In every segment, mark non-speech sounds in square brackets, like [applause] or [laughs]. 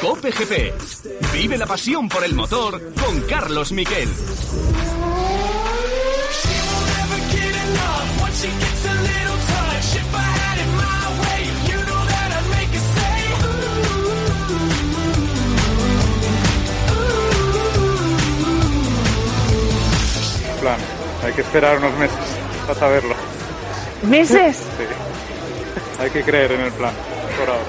Cope GP. Vive la pasión por el motor con Carlos Miquel. plan. Hay que esperar unos meses para saberlo. ¿Meses? Sí. Hay que creer en el plan, por ahora.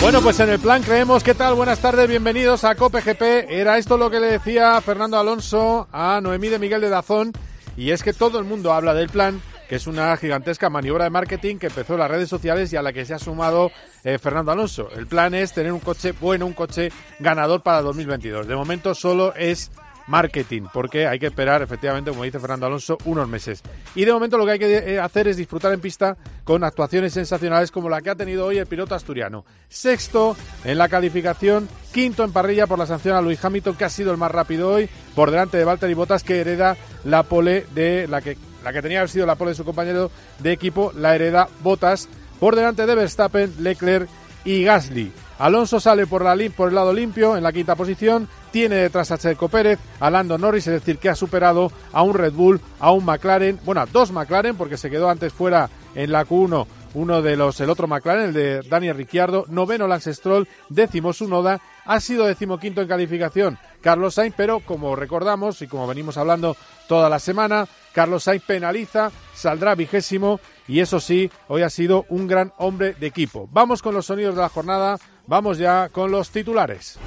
Bueno, pues en el plan creemos. ¿Qué tal? Buenas tardes, bienvenidos a Cope GP. Era esto lo que le decía Fernando Alonso a Noemí de Miguel de Dazón. Y es que todo el mundo habla del plan, que es una gigantesca maniobra de marketing que empezó en las redes sociales y a la que se ha sumado eh, Fernando Alonso. El plan es tener un coche bueno, un coche ganador para 2022. De momento solo es marketing, porque hay que esperar, efectivamente, como dice Fernando Alonso, unos meses. Y de momento lo que hay que eh, hacer es disfrutar en pista con actuaciones sensacionales como la que ha tenido hoy el piloto asturiano. Sexto en la calificación, quinto en parrilla por la sanción a Luis Hamilton, que ha sido el más rápido hoy, por delante de Valtteri Bottas, que hereda la pole de la que, la que tenía sido la pole de su compañero de equipo, la hereda Bottas, por delante de Verstappen, Leclerc y Gasly. Alonso sale por, la, por el lado limpio en la quinta posición, tiene detrás a Checo Pérez, a Lando Norris, es decir, que ha superado a un Red Bull, a un McLaren, bueno, a dos McLaren, porque se quedó antes fuera en la Q1 uno de los, el otro McLaren, el de Daniel Ricciardo, noveno Lance Stroll, décimo Sunoda, ha sido decimoquinto en calificación Carlos Sainz, pero como recordamos y como venimos hablando toda la semana, Carlos Sainz penaliza, saldrá vigésimo y eso sí, hoy ha sido un gran hombre de equipo. Vamos con los sonidos de la jornada, vamos ya con los titulares.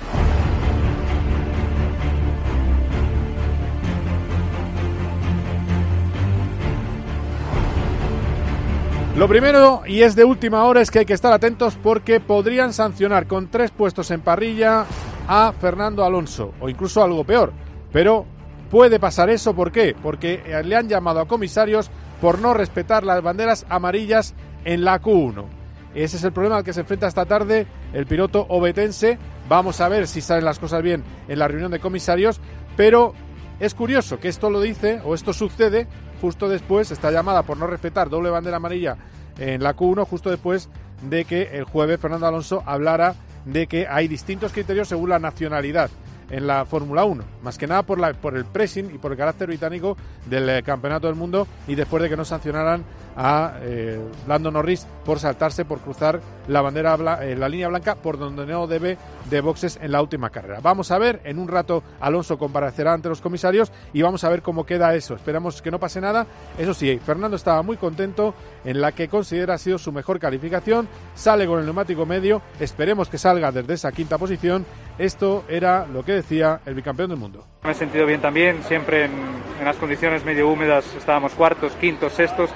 Lo primero, y es de última hora, es que hay que estar atentos porque podrían sancionar con tres puestos en parrilla a Fernando Alonso, o incluso algo peor. Pero puede pasar eso, ¿por qué? Porque le han llamado a comisarios por no respetar las banderas amarillas en la Q1. Ese es el problema al que se enfrenta esta tarde el piloto obetense. Vamos a ver si salen las cosas bien en la reunión de comisarios, pero es curioso que esto lo dice o esto sucede justo después, esta llamada por no respetar doble bandera amarilla en la Q1, justo después de que el jueves Fernando Alonso hablara de que hay distintos criterios según la nacionalidad en la Fórmula 1, más que nada por, la, por el pressing y por el carácter británico del eh, Campeonato del Mundo y después de que no sancionaran a eh, Lando Norris por saltarse, por cruzar la bandera, eh, la línea blanca por donde no debe de boxes en la última carrera. Vamos a ver, en un rato Alonso comparecerá ante los comisarios y vamos a ver cómo queda eso. Esperamos que no pase nada. Eso sí, Fernando estaba muy contento en la que considera ha sido su mejor calificación. Sale con el neumático medio. Esperemos que salga desde esa quinta posición. Esto era lo que decía el bicampeón del mundo. Me he sentido bien también, siempre en, en las condiciones medio húmedas estábamos cuartos, quintos, sextos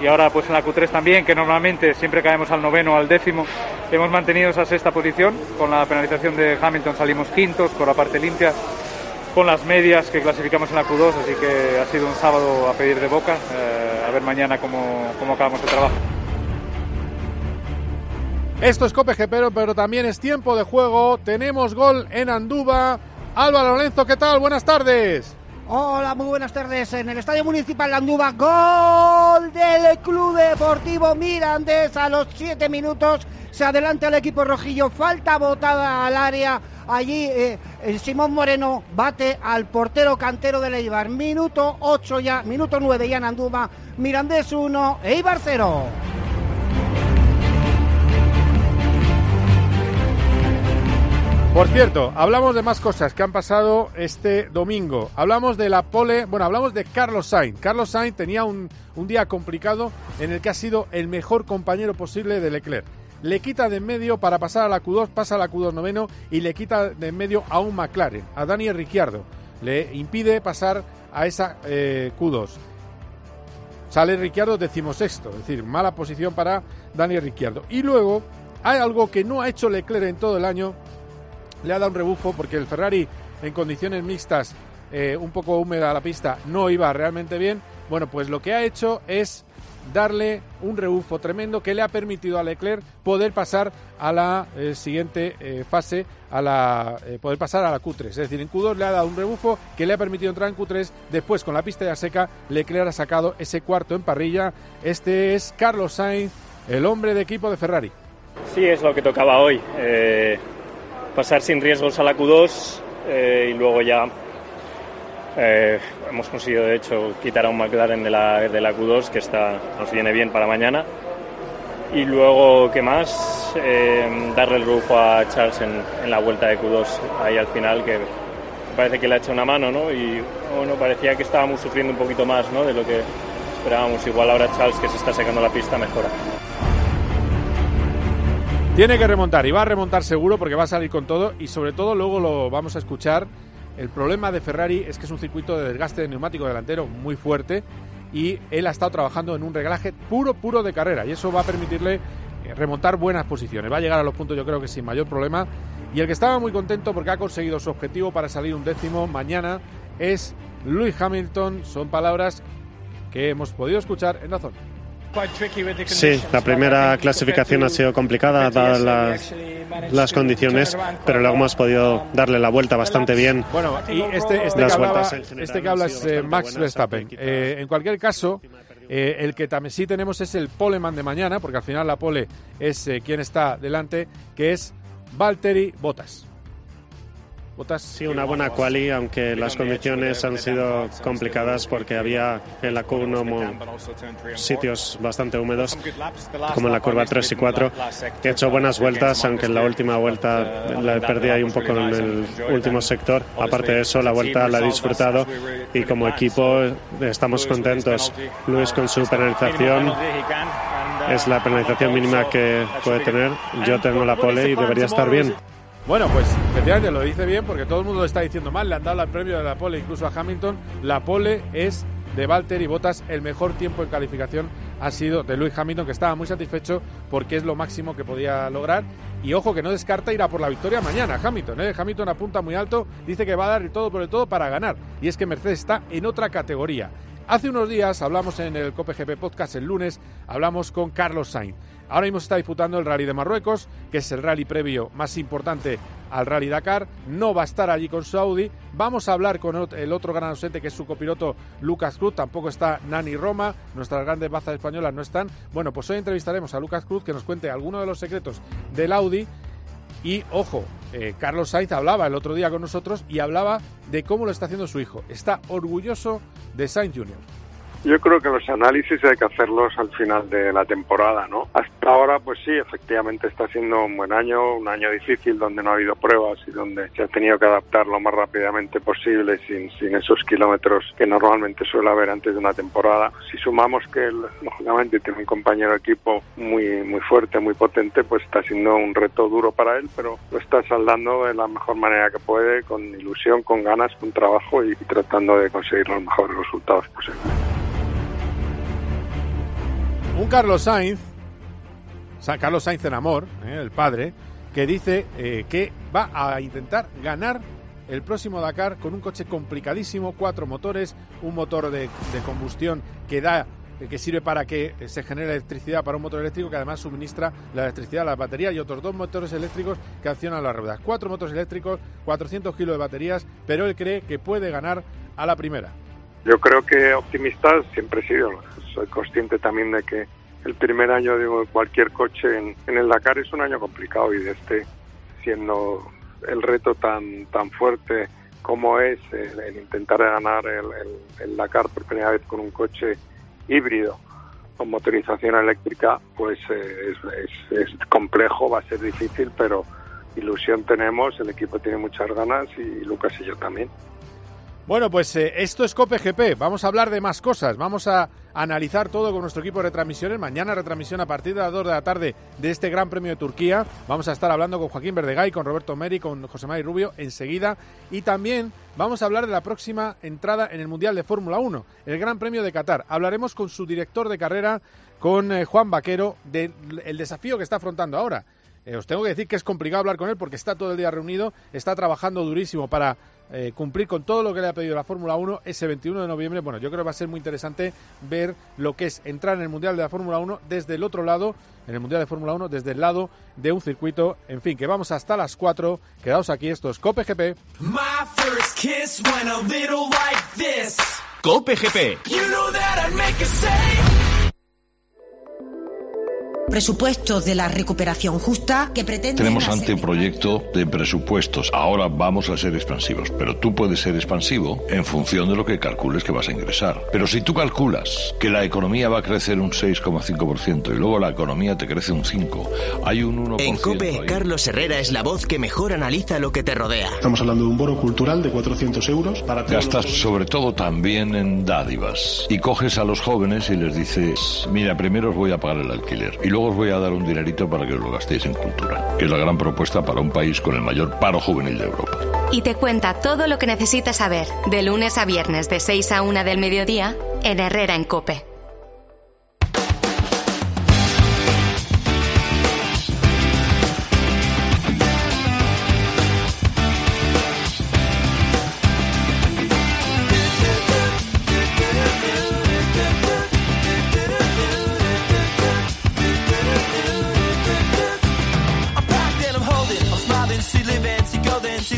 y ahora pues en la Q3 también, que normalmente siempre caemos al noveno o al décimo, hemos mantenido esa sexta posición, con la penalización de Hamilton salimos quintos por la parte limpia, con las medias que clasificamos en la Q2, así que ha sido un sábado a pedir de boca, eh, a ver mañana cómo, cómo acabamos el trabajo. Esto es Cope pero, pero también es tiempo de juego. Tenemos gol en Andúba. Álvaro Lorenzo, ¿qué tal? Buenas tardes. Hola, muy buenas tardes. En el Estadio Municipal de Andúba, gol del Club Deportivo Mirandés a los 7 minutos. Se adelanta el equipo rojillo, falta botada al área. Allí eh, el Simón Moreno bate al portero cantero de Eibar. Minuto 8 ya, minuto 9 ya en Andúba. Mirandés 1, Eibar 0. Por cierto, hablamos de más cosas que han pasado este domingo. Hablamos de la pole, bueno, hablamos de Carlos Sainz. Carlos Sainz tenía un, un día complicado en el que ha sido el mejor compañero posible de Leclerc. Le quita de en medio para pasar a la Q2, pasa a la Q2 noveno y le quita de en medio a un McLaren, a Daniel Ricciardo. Le impide pasar a esa eh, Q2. Sale Ricciardo decimosexto, es decir, mala posición para Daniel Ricciardo. Y luego hay algo que no ha hecho Leclerc en todo el año, le ha dado un rebufo porque el Ferrari en condiciones mixtas, eh, un poco húmeda la pista, no iba realmente bien. Bueno, pues lo que ha hecho es darle un rebufo tremendo que le ha permitido a Leclerc poder pasar a la eh, siguiente eh, fase, a la poder pasar a la Q3. Es decir, en Q2 le ha dado un rebufo que le ha permitido entrar en Q3. Después, con la pista ya seca, Leclerc ha sacado ese cuarto en parrilla. Este es Carlos Sainz, el hombre de equipo de Ferrari. Sí, es lo que tocaba hoy. Pasar sin riesgos a la Q2 y luego ya eh, hemos conseguido, de hecho, quitar a un McLaren de la, de la Q2, que está, nos viene bien para mañana. Y luego, ¿qué más? Eh, darle el rufo a Charles en, en, la vuelta de Q2, ahí al final, que parece que le ha hecho una mano, ¿no? Y bueno, parecía que estábamos sufriendo un poquito más, ¿no? De lo que esperábamos. Igual ahora Charles, que se está sacando la pista, mejora. Tiene que remontar y va a remontar seguro porque va a salir con todo y sobre todo luego lo vamos a escuchar el problema de Ferrari es que es un circuito de desgaste de neumático delantero muy fuerte y él ha estado trabajando en un reglaje puro, puro de carrera y eso va a permitirle eh, remontar buenas posiciones. Va a llegar a los puntos yo creo que sin mayor problema. Y el que estaba muy contento porque ha conseguido su objetivo para salir un décimo mañana es Lewis Hamilton. Son palabras que hemos podido escuchar en la zona. Sí, la primera clasificación ha sido complicada dadas las, las condiciones, pero luego hemos podido darle la vuelta bastante bien. Bueno, y este, este, que, hablaba, este que habla es eh, Max Verstappen. Eh, en cualquier caso, eh, el que también sí tenemos es el poleman de mañana, porque al final la pole es quien está delante, que es Valtteri Bottas. Sí, una buena quali, aunque las condiciones han sido complicadas porque había en la Q1 sitios bastante húmedos, como en la curva 3 y 4. He hecho buenas vueltas, aunque en la última vuelta la perdí ahí un poco en el último sector. Aparte de eso, la vuelta la he disfrutado y como equipo estamos contentos. Luis con su penalización es la penalización mínima que puede tener. Yo tengo la pole y debería estar bien. Bueno, pues efectivamente lo dice bien porque todo el mundo lo está diciendo mal. Le han dado el premio de la pole incluso a Hamilton. La pole es de Valtteri Bottas. El mejor tiempo en calificación ha sido de Lewis Hamilton, que estaba muy satisfecho porque es lo máximo que podía lograr. Y ojo que no descarta ir a por la victoria mañana. Hamilton, ¿eh? Hamilton apunta muy alto, dice que va a dar todo por el todo para ganar. Y es que Mercedes está en otra categoría. Hace unos días hablamos en el COPGP Podcast el lunes, hablamos con Carlos Sainz. Ahora mismo se está disputando el Rally de Marruecos, que es el rally previo más importante al Rally Dakar. No va a estar allí con Saudi. Vamos a hablar con el otro gran ausente, que es su copiloto Lucas Cruz. Tampoco está Nani Roma. Nuestras grandes bazas españolas no están. Bueno, pues hoy entrevistaremos a Lucas Cruz, que nos cuente algunos de los secretos del Audi. Y ojo, eh, Carlos Sainz hablaba el otro día con nosotros y hablaba de cómo lo está haciendo su hijo. Está orgulloso de Sainz Jr. Yo creo que los análisis hay que hacerlos al final de la temporada, ¿no? Hasta ahora, pues sí, efectivamente está siendo un buen año, un año difícil donde no ha habido pruebas y donde se ha tenido que adaptar lo más rápidamente posible sin, sin esos kilómetros que normalmente suele haber antes de una temporada. Si sumamos que él, lógicamente, tiene un compañero de equipo muy, muy fuerte, muy potente, pues está siendo un reto duro para él, pero lo está saldando de la mejor manera que puede, con ilusión, con ganas, con trabajo y tratando de conseguir los mejores resultados posibles. Un Carlos Sainz, Carlos Sainz en amor, eh, el padre, que dice eh, que va a intentar ganar el próximo Dakar con un coche complicadísimo, cuatro motores, un motor de, combustión que da que sirve para que se genere electricidad para un motor eléctrico que además suministra la electricidad a la batería y otros dos motores eléctricos que accionan las ruedas. Cuatro motores eléctricos, 400 kilos de baterías, pero él cree que puede ganar a la primera. Yo creo que optimista siempre he sido. Soy consciente también de que el primer año de cualquier coche en, el Dakar es un año complicado y de este siendo el reto tan tan fuerte como es el, intentar ganar el, Dakar por primera vez con un coche híbrido con motorización eléctrica, pues eh, es, es, complejo, va a ser difícil, pero ilusión tenemos, el equipo tiene muchas ganas y Lucas y yo también. Bueno, pues eh, esto es COPE Vamos a hablar de más cosas. Vamos a analizar todo con nuestro equipo de retransmisiones. Mañana retransmisión a partir de las 2 de la tarde de este Gran Premio de Turquía. Vamos a estar hablando con Joaquín Verdegay, con Roberto Meri, con José María Rubio enseguida. Y también vamos a hablar de la próxima entrada en el Mundial de Fórmula 1, el Gran Premio de Qatar. Hablaremos con su director de carrera, con eh, Juan Vaquero, del desafío que está afrontando ahora. Eh, os tengo que decir que es complicado hablar con él porque está todo el día reunido, está trabajando durísimo para eh, cumplir con todo lo que le ha pedido la Fórmula 1 ese 21 de noviembre. Bueno, yo creo que va a ser muy interesante ver lo que es entrar en el Mundial de la Fórmula 1 desde el otro lado, en el Mundial de Fórmula 1, desde el lado de un circuito. En fin, que vamos hasta las 4. Quedaos aquí, esto es Cope GP. Cope GP. Presupuestos de la recuperación justa que pretende. Tenemos ante proyecto de presupuestos. Ahora vamos a ser expansivos, pero tú puedes ser expansivo en función de lo que calcules que vas a ingresar. Pero si tú calculas que la economía va a crecer un 6,5% y luego la economía te crece un 5, hay un 1%. En COPE, Carlos Herrera es la voz que mejor analiza lo que te rodea. Estamos hablando de un bono cultural de 400 euros para Gastas sobre todo también en dádivas y coges a los jóvenes y les dices, mira, primero os voy a pagar el alquiler y luego os voy a dar un dinerito para que os lo gastéis en cultura, que es la gran propuesta para un país con el mayor paro juvenil de Europa. Y te cuenta todo lo que necesitas saber, de lunes a viernes de 6 a 1 del mediodía, en Herrera en Cope.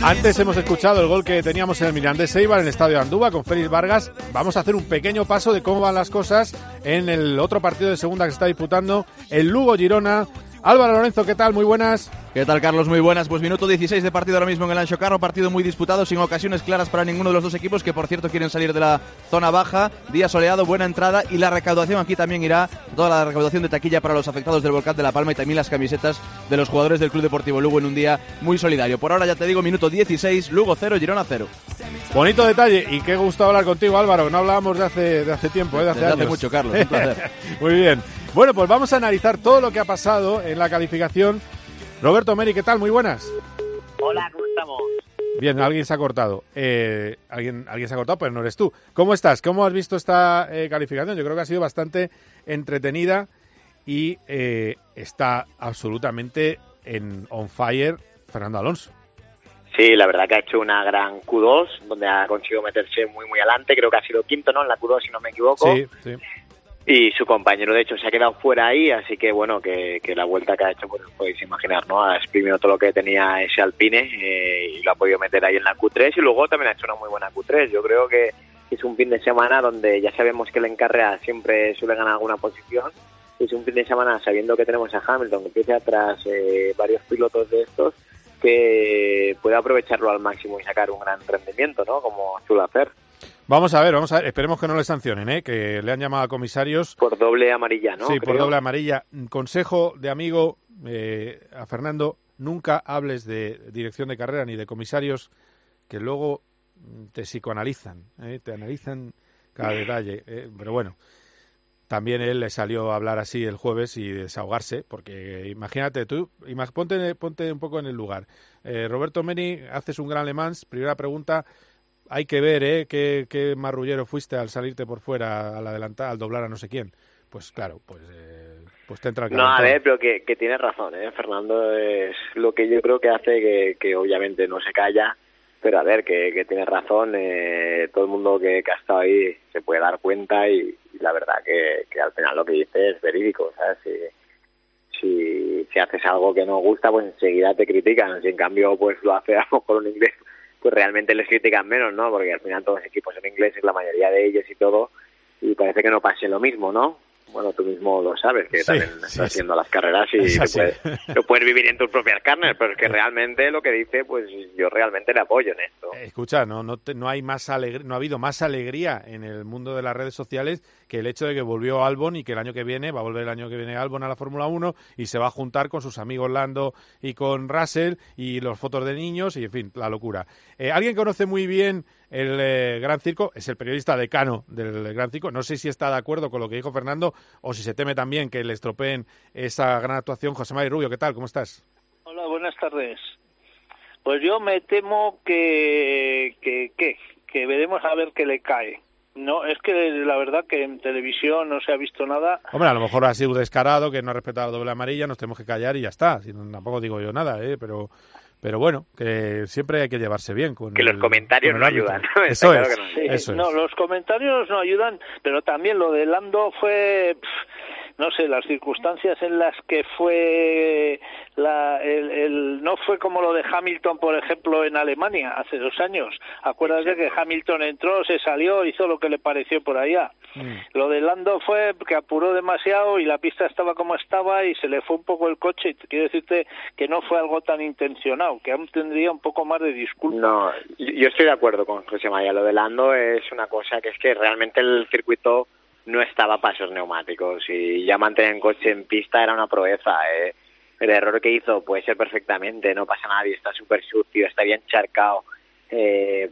Antes hemos escuchado el gol que teníamos en el Mirandés Eibar en el Estadio Andúba con Félix Vargas. Vamos a hacer un pequeño paso de cómo van las cosas en el otro partido de segunda que se está disputando, el Lugo Girona. Álvaro Lorenzo, ¿qué tal? Muy buenas. ¿Qué tal, Carlos? Muy buenas. Pues minuto 16 de partido ahora mismo en el Ancho Carro. Partido muy disputado, sin ocasiones claras para ninguno de los dos equipos, que por cierto quieren salir de la zona baja. Día soleado, buena entrada y la recaudación aquí también irá. Toda la recaudación de taquilla para los afectados del volcán de La Palma y también las camisetas de los jugadores del Club Deportivo Lugo en un día muy solidario. Por ahora ya te digo, minuto 16, Lugo 0, Girona 0. Bonito detalle y qué gusto hablar contigo, Álvaro. No hablábamos de hace, de hace tiempo, ¿eh? de hace Desde años. hace mucho, Carlos. Un [laughs] placer. muy bien. Bueno, pues vamos a analizar todo lo que ha pasado en la calificación. Roberto Meri, ¿qué tal? Muy buenas. Hola, ¿cómo estamos? Bien, alguien se ha cortado. Eh, alguien, alguien se ha cortado, pero no eres tú. ¿Cómo estás? ¿Cómo has visto esta eh, calificación? Yo creo que ha sido bastante entretenida y eh, está absolutamente en on fire Fernando Alonso. Sí, la verdad que ha hecho una gran Q2, donde ha conseguido meterse muy, muy adelante. Creo que ha sido quinto, ¿no? En la Q2, si no me equivoco. Sí, sí. Y su compañero, de hecho, se ha quedado fuera ahí, así que bueno, que, que la vuelta que ha hecho, pues podéis imaginar, ¿no? Ha exprimido todo lo que tenía ese Alpine eh, y lo ha podido meter ahí en la Q3 y luego también ha hecho una muy buena Q3. Yo creo que es un fin de semana donde ya sabemos que el encarrea siempre suele ganar alguna posición. Es un fin de semana sabiendo que tenemos a Hamilton que empieza atrás eh, varios pilotos de estos que puede aprovecharlo al máximo y sacar un gran rendimiento, ¿no? Como suele hacer. Vamos a ver, vamos a ver. Esperemos que no le sancionen, ¿eh? que le han llamado a comisarios. Por doble amarilla, ¿no? Sí, por doble amarilla. Consejo de amigo eh, a Fernando, nunca hables de dirección de carrera ni de comisarios que luego te psicoanalizan, ¿eh? te analizan cada detalle. ¿eh? Pero bueno, también él le salió a hablar así el jueves y desahogarse, porque imagínate tú, imag- ponte, ponte un poco en el lugar. Eh, Roberto Meni, haces un gran Le Mans, primera pregunta, hay que ver, ¿eh? Qué, qué marrullero fuiste al salirte por fuera, al adelantar, al doblar a no sé quién. Pues claro, pues, eh, pues te entra el No, a ver, pero que, que tiene razón, ¿eh? Fernando es lo que yo creo que hace que, que obviamente no se calla, pero a ver, que, que tiene razón, eh, todo el mundo que, que ha estado ahí se puede dar cuenta y, y la verdad que, que al final lo que dice es verídico, ¿sabes? Si, si, si haces algo que no gusta, pues enseguida te critican, si en cambio pues lo hace a lo mejor un inglés, pues realmente les critican menos, ¿no? Porque al final todos los equipos son ingleses, la mayoría de ellos y todo, y parece que no pase lo mismo, ¿no? Bueno, tú mismo lo sabes, que Sí, también estás sí. haciendo las carreras y [laughs] te puedes, lo puedes vivir en tus propias carnes, pero es que realmente lo que dice, pues yo realmente le apoyo en esto. Escucha, no, no, te- no hay más alegr- no ha habido más alegría en el mundo de las redes sociales que el hecho de que volvió Albon y que el año que viene va a volver el año que viene Albon a la Fórmula 1 y se va a juntar con sus amigos Lando y con Russell y los fotos de niños y en fin, la locura. Eh, Alguien conoce muy bien el eh, Gran Circo es el periodista decano del Gran Circo. No sé si está de acuerdo con lo que dijo Fernando o si se teme también que le estropeen esa gran actuación. José María Rubio, ¿qué tal? ¿Cómo estás? Hola, buenas tardes. Pues yo me temo que, que, que, que veremos a ver qué le cae. No, es que la verdad que en televisión no se ha visto nada. Hombre, a lo mejor ha sido descarado, que no ha respetado la doble amarilla, nos tenemos que callar y ya está. Si tampoco digo yo nada, ¿eh? pero, pero bueno, que siempre hay que llevarse bien con Que los comentarios con el no ayudan, ¿no? Eso claro es, que no. Sí, eso es. no, los comentarios no ayudan, pero también lo de Lando fue, no sé, las circunstancias en las que fue la, el, el- no fue como lo de Hamilton, por ejemplo, en Alemania hace dos años. Acuérdate que Hamilton entró, se salió, hizo lo que le pareció por allá. Lo de Lando fue que apuró demasiado y la pista estaba como estaba y se le fue un poco el coche. Y quiero decirte que no fue algo tan intencionado, que aún tendría un poco más de disculpa. No, yo yo estoy de acuerdo con José María. Lo de Lando es una cosa que es que realmente el circuito no estaba para esos neumáticos y ya mantener el coche en pista era una proeza. ¿eh? El error que hizo puede ser perfectamente, no pasa nada y está súper sucio, está bien charcado. Eh,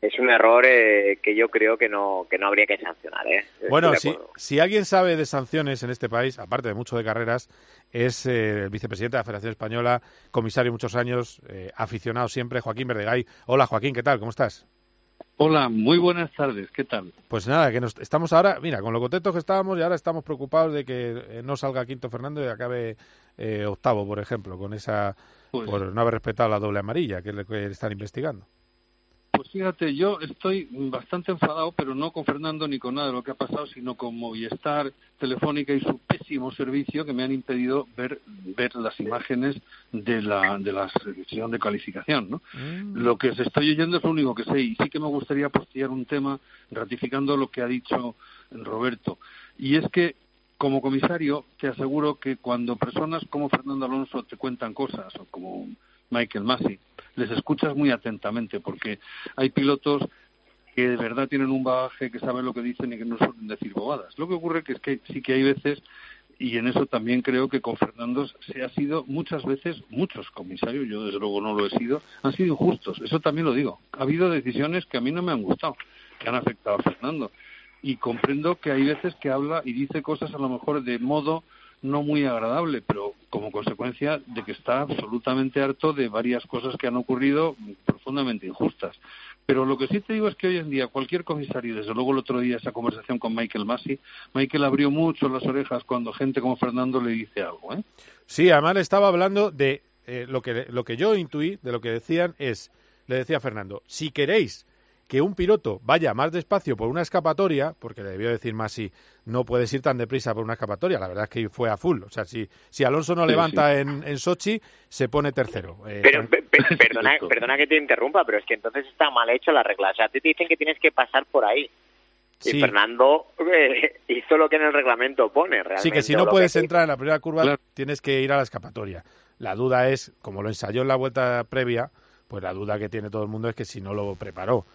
es un error eh, que yo creo que no que no habría que sancionar. ¿eh? Bueno, si, si alguien sabe de sanciones en este país, aparte de mucho de carreras, es eh, el vicepresidente de la Federación Española, comisario muchos años, eh, aficionado siempre, Joaquín Verdegay. Hola Joaquín, ¿qué tal? ¿Cómo estás? Hola, muy buenas tardes, ¿qué tal? Pues nada, que nos, estamos ahora, mira, con lo contentos que estábamos y ahora estamos preocupados de que eh, no salga quinto Fernando y acabe eh, octavo, por ejemplo, con esa Pues- por no haber respetado la doble amarilla que, le, que están investigando. Fíjate, yo estoy bastante enfadado, pero no con Fernando ni con nada de lo que ha pasado, sino con Movistar, Telefónica y su pésimo servicio que me han impedido ver, ver las imágenes de la, de la sesión de calificación, ¿no? Lo que os estoy oyendo es lo único que sé y sí que me gustaría postillar un tema ratificando lo que ha dicho Roberto. Y es que, como comisario, te aseguro que cuando personas como Fernando Alonso te cuentan cosas, o como Michael Massey, les escuchas muy atentamente porque hay pilotos que de verdad tienen un bagaje, que saben lo que dicen y que no suelen decir bobadas. Lo que ocurre que es que sí que hay veces, y en eso también creo que con Fernando se ha sido muchas veces, muchos comisarios, yo desde luego no lo he sido, han sido injustos, eso también lo digo. Ha habido decisiones que a mí no me han gustado, que han afectado a Fernando. Y comprendo que hay veces que habla y dice cosas a lo mejor de modo no muy agradable, pero como consecuencia de que está absolutamente harto de varias cosas que han ocurrido profundamente injustas. Pero lo que sí te digo es que hoy en día cualquier comisario, desde luego el otro día esa conversación con Michael Massey, Michael abrió mucho las orejas cuando gente como Fernando le dice algo, ¿eh? Sí, además estaba hablando de eh, lo, que, lo que yo intuí, de lo que decían es, le decía Fernando, si queréis que un piloto vaya más despacio por una escapatoria, porque le debió decir más si no puedes ir tan deprisa por una escapatoria, la verdad es que fue a full. O sea, si, si Alonso no levanta sí. En, en Sochi, se pone tercero. Eh, Pero pe- pe- [laughs] perdona, perdona que te interrumpa, pero es que entonces está mal hecho la regla. O sea, te dicen que tienes que pasar por ahí. Y Sí. Fernando eh, [laughs] hizo lo que en el reglamento pone, realmente. Sí, que si no puedes entrar en la primera curva, tienes que ir a la escapatoria. La duda es, como lo ensayó en la vuelta previa, pues la duda que tiene todo el mundo es que si no lo preparó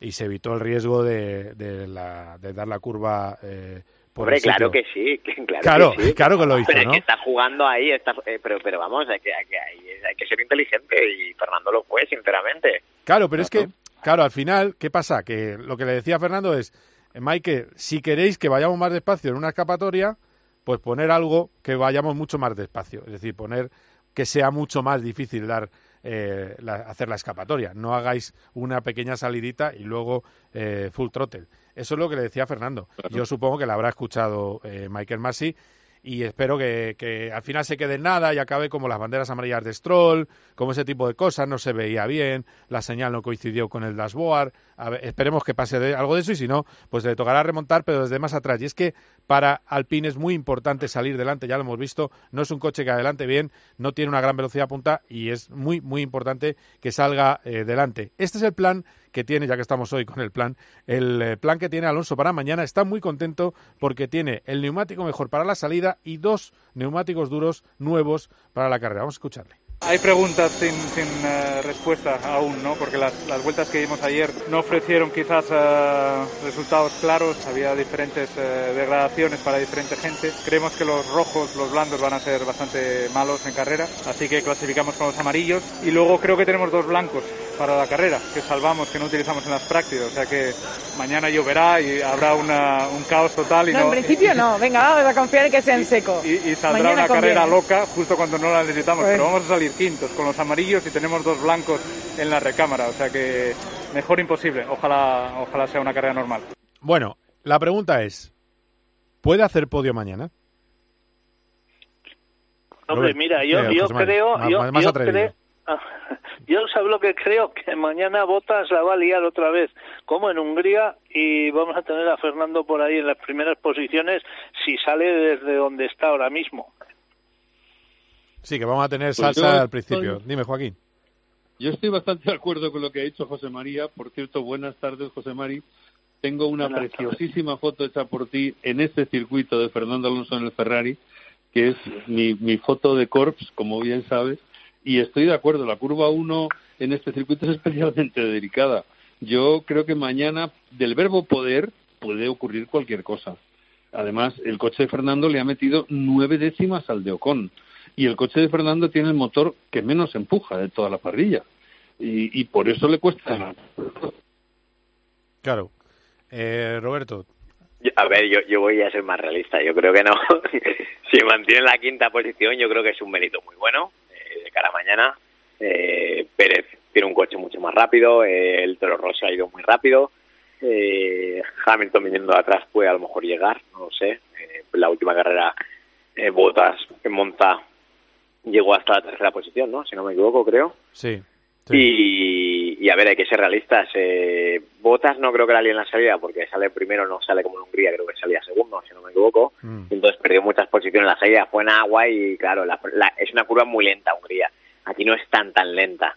y se evitó el riesgo de, de, la- de dar la curva eh, por Hombre, el sitio. [laughs] claro que sí, claro, Claro, que sí. claro que lo hizo, Pero que está jugando ahí, está, eh, pero, pero vamos, hay que, hay, que, hay- hay que ser inteligente y Fernando lo fue, sinceramente. Claro, pero es que, claro, al final, ¿qué pasa? Que lo que le decía Fernando es, eh, Mike, si queréis que vayamos más despacio en una escapatoria, pues poner algo que vayamos mucho más despacio. Es decir, poner que sea mucho más difícil dar eh, la- hacer la escapatoria. No hagáis una pequeña salidita y luego eh, full throttle. Eso es lo que le decía Fernando. Yo supongo que la habrá escuchado eh, Michael Massey y espero que, que al final se quede en nada y acabe como las banderas amarillas de Stroll, como ese tipo de cosas, no se veía bien, la señal no coincidió con el dashboard, A esperemos que pase de, algo de eso y si no, pues le tocará remontar, pero desde más atrás. Y es que para Alpine es muy importante salir delante, ya lo hemos visto, no es un coche que adelante bien, no tiene una gran velocidad punta y es muy, muy importante que salga eh, delante. Este es el plan que tiene, ya que estamos hoy con el plan, el eh, plan que tiene Alonso para mañana. Está muy contento porque tiene el neumático mejor para la salida y dos neumáticos duros nuevos para la carrera. Vamos a escucharle. Hay preguntas sin, sin eh, respuesta aún, ¿no? Porque las, las vueltas que vimos ayer no ofrecieron quizás eh, resultados claros. Había diferentes eh, degradaciones para diferente gente. Creemos que los rojos, los blandos van a ser bastante malos en carrera, así que clasificamos con los amarillos. Y luego creo que tenemos dos blancos para la carrera, que salvamos, que no utilizamos en las prácticas. O sea que mañana lloverá y habrá una- un caos total. Y No, no, en principio no. Venga, vamos a confiar en que sea en seco. y, y saldrá Mañana una carrera loca justo cuando no la necesitamos. Pues- Pero vamos a salir quintos con los amarillos y tenemos dos blancos en la recámara. O sea que mejor imposible. Ojalá, ojalá sea una carrera normal. Bueno, la pregunta es, ¿puede hacer podio mañana? Hombre, mira, yo, yo creo, yo, más- más yo atrevido. creo, [laughs] yo sabes lo que creo, que mañana Botas la va a liar otra vez, como en Hungría, y vamos a tener a Fernando por ahí en las primeras posiciones si sale desde donde está ahora mismo. Sí, que vamos a tener Pues salsa yo al principio. estoy- Dime, Joaquín. Yo estoy bastante de acuerdo con lo que ha dicho José María. Por cierto, buenas tardes, José María. Tengo una Buenas preciosísima foto hecha por ti en este circuito de Fernando Alonso en el Ferrari, que es mi, mi foto de Corps, como bien sabes. Y estoy de acuerdo, la curva 1 en este circuito es especialmente [laughs] delicada. Yo creo que mañana, del verbo poder, puede ocurrir cualquier cosa. Además, el coche de Fernando le ha metido nueve décimas al de Ocon. Y el coche de Fernando tiene el motor que menos empuja de toda la parrilla. Y, y por eso le cuesta. Claro. Eh, Roberto. A ver, yo, yo voy a ser más realista. Yo creo que no. [laughs] si mantiene la quinta posición, yo creo que es un mérito muy bueno de cara a mañana. Eh, Pérez tiene un coche mucho más rápido. eh, el Toro Rosso ha ido muy rápido. eh, Hamilton viniendo atrás puede a lo mejor llegar, no lo sé. Eh, la última carrera, eh, Botas en Monza llegó hasta la tercera posición, ¿no? Si no me equivoco, creo. Sí. Y, y a ver, hay que ser realistas. Eh, Botas no creo que la en la salida porque sale primero, no sale como en Hungría, creo que salía segundo, si no me equivoco. Mm. Entonces perdió muchas posiciones en la salida, fue en agua y claro, la- la- es una curva muy lenta Hungría. Aquí no es tan tan lenta.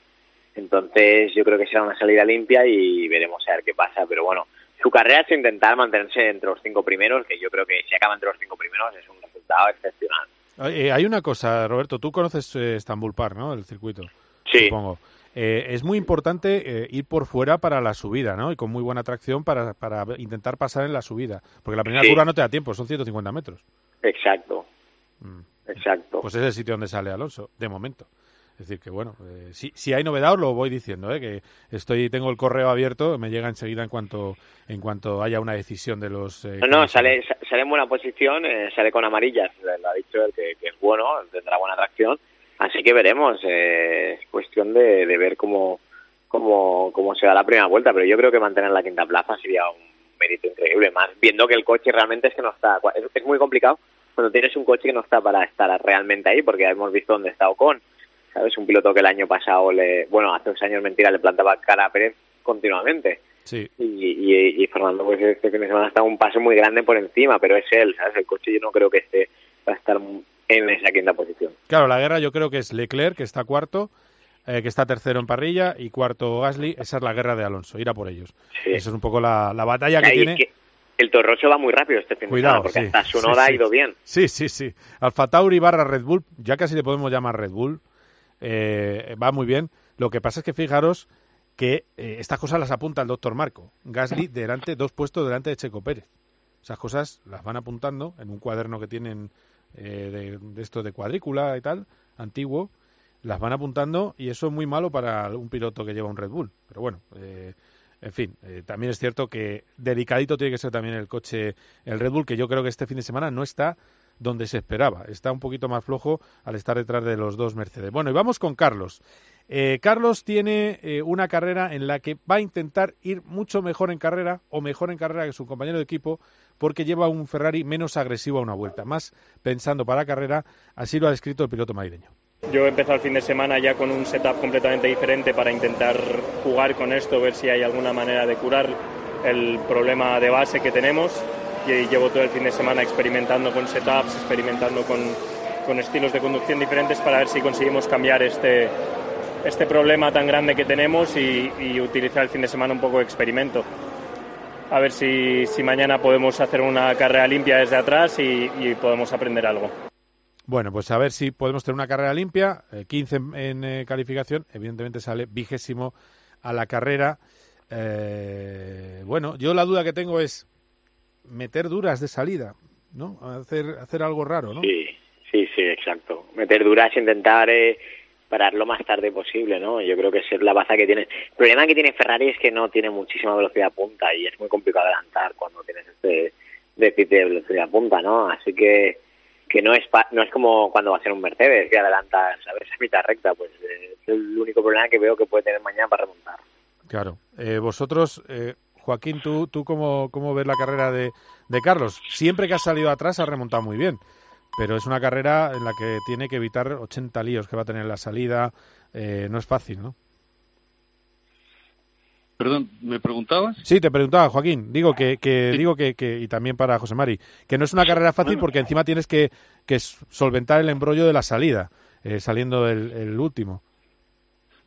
Entonces yo creo que será una salida limpia y veremos a ver qué pasa. Pero bueno, su carrera es intentar mantenerse entre los cinco primeros, que yo creo que si acaba entre los cinco primeros es un resultado excepcional. Eh, hay una cosa, Roberto. Tú conoces eh, Istanbul Park, ¿no? El circuito. Sí. Supongo. Eh, es muy importante eh, ir por fuera para la subida, ¿no? Y con muy buena tracción para, para intentar pasar en la subida. Porque la primera Sí. curva no te da tiempo, son 150 metros. Exacto. Exacto. Pues es el sitio donde sale Alonso, de momento. Es decir, que bueno, eh, si, si hay novedad os lo voy diciendo, ¿eh? que estoy tengo el correo abierto, me llega enseguida en cuanto en cuanto haya una decisión de los... eh, No, no, sale, sa- sale en buena posición, eh, sale con amarillas, lo ha dicho él que, que es bueno, tendrá buena tracción, así que veremos, eh, es cuestión de, de ver cómo, cómo, cómo se da la primera vuelta, pero yo creo que mantener la quinta plaza sería un mérito increíble, más viendo que el coche realmente es que no está, es, es muy complicado cuando tienes un coche que no está para estar realmente ahí, porque ya hemos visto dónde está Ocon, ¿sabes? Un piloto que el año pasado, le, bueno, hace dos años, mentira, le plantaba cara a Pérez continuamente Sí. y, y, y Fernando pues este fin de semana está un paso muy grande por encima, pero es él, ¿sabes? El coche yo no creo que esté va a estar en esa quinta posición. Claro, la guerra yo creo que es Leclerc, que está cuarto, eh, que está tercero en parrilla, y cuarto Gasly. Esa es la guerra de Alonso, ir a por ellos. Sí. Esa es un poco la, la batalla que tiene. que el Torrocho va muy rápido este fin de Cuidado, semana, porque sí, hasta su sí. ha ido bien. Sí, sí, sí. Alfa Tauri barra Red Bull, ya casi le podemos llamar Red Bull, eh, va muy bien. Lo que pasa es que fijaros que eh, estas cosas las apunta el doctor Marco. Gasly delante, dos puestos delante de Checo Pérez. Esas cosas las van apuntando en un cuaderno que tienen eh, de, de esto de cuadrícula y tal, antiguo, las van apuntando y eso es muy malo para un piloto que lleva un Red Bull. Pero bueno, eh, en fin, eh, también es cierto que delicadito tiene que ser también el coche, el Red Bull, que yo creo que este fin de semana no está donde se esperaba. Está un poquito más flojo al estar detrás de los dos Mercedes. Bueno, y vamos con Carlos. Carlos tiene una carrera en la que va a intentar ir mucho mejor en carrera o mejor en carrera que su compañero de equipo porque lleva un Ferrari menos agresivo a una vuelta, más pensando para carrera, así lo ha descrito el piloto madrileño. Yo he empezado el fin de semana ya con un setup completamente diferente para intentar jugar con esto, ver si hay alguna manera de curar el problema de base que tenemos. Y llevo todo el fin de semana experimentando con setups, experimentando con, con estilos de conducción diferentes para ver si conseguimos cambiar este, este problema tan grande que tenemos y, y utilizar el fin de semana un poco de experimento. A ver si, si mañana podemos hacer una carrera limpia desde atrás y, y podemos aprender algo. Bueno, pues a ver si podemos tener una carrera limpia, eh, 15 en, en, eh, calificación, evidentemente sale vigésimo a la carrera. Eh, bueno, yo la duda que tengo es meter duras de salida, ¿no? Hacer, hacer algo raro, ¿no? Sí, sí, sí, exacto. Meter duras, intentar eh, parar lo más tarde posible, ¿no? Yo creo que esa es la baza que tiene. El problema que tiene Ferrari es que no tiene muchísima velocidad punta y es muy complicado adelantar cuando tienes este déficit de velocidad punta, ¿no? Así que que no es pa- no es como cuando va a ser un Mercedes que adelanta, ¿sabes? A mitad recta, pues es el único problema que veo que puede tener mañana para remontar. Claro. Eh, vosotros, eh, Joaquín, ¿tú, tú cómo, cómo ves la carrera de, de Carlos? Siempre que ha salido atrás ha remontado muy bien, pero es una carrera en la que tiene que evitar 80 líos que va a tener en la salida, eh, no es fácil, ¿no? Perdón, ¿me preguntabas? Sí, te preguntaba, Joaquín. Digo que, que digo que, que, y también para José Mari, que no es una carrera fácil porque encima tienes que, que solventar el embrollo de la salida, eh, saliendo el, el último.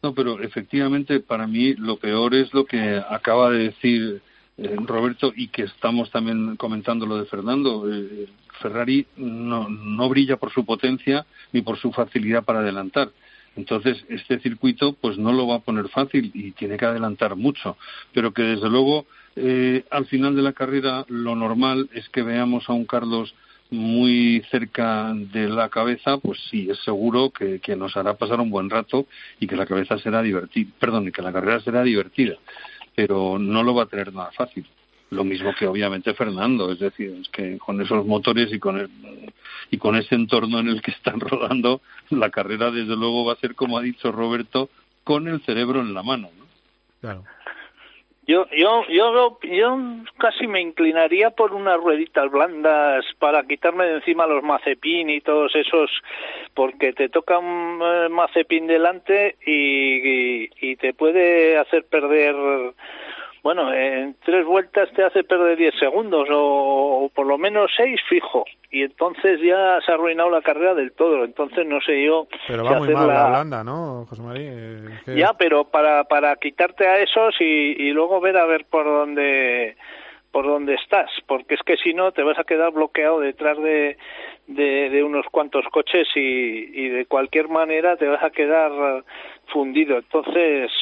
No, pero efectivamente para mí lo peor es lo que acaba de decir eh, Roberto y que estamos también comentando lo de Fernando. Eh, Ferrari no, no brilla por su potencia ni por su facilidad para adelantar. Entonces, este circuito pues no lo va a poner fácil y tiene que adelantar mucho, pero que desde luego eh, al final de la carrera lo normal es que veamos a un Carlos muy cerca de la cabeza, pues sí, es seguro que, nos hará pasar un buen rato y que la cabeza será divertida, perdón, y que la carrera será divertida, pero no lo va a tener nada fácil. Lo mismo que obviamente Fernando, es decir, es que con esos motores y con el, y con ese entorno en el que están [laughs] rodando, la carrera desde luego va a ser como ha dicho Roberto, con el cerebro en la mano. ¿no? Claro. Yo, yo, yo, yo casi me inclinaría por unas rueditas blandas para quitarme de encima los mazepin y todos esos, porque te toca un eh, mazepin delante y, y te puede hacer perder bueno, en tres vueltas te hace perder 10 segundos o, o, por lo menos 6 fijo. Y entonces ya se ha arruinado la carrera del todo. Entonces no sé yo. Pero va si muy mal la blanda, ¿no, José María? Eh, Ya, pero para, para quitarte a esos y, y luego ver a ver por dónde por dónde estás, porque es que si no te vas a quedar bloqueado detrás de, de, de unos cuantos coches y, y de cualquier manera te vas a quedar eh, fundido. Entonces,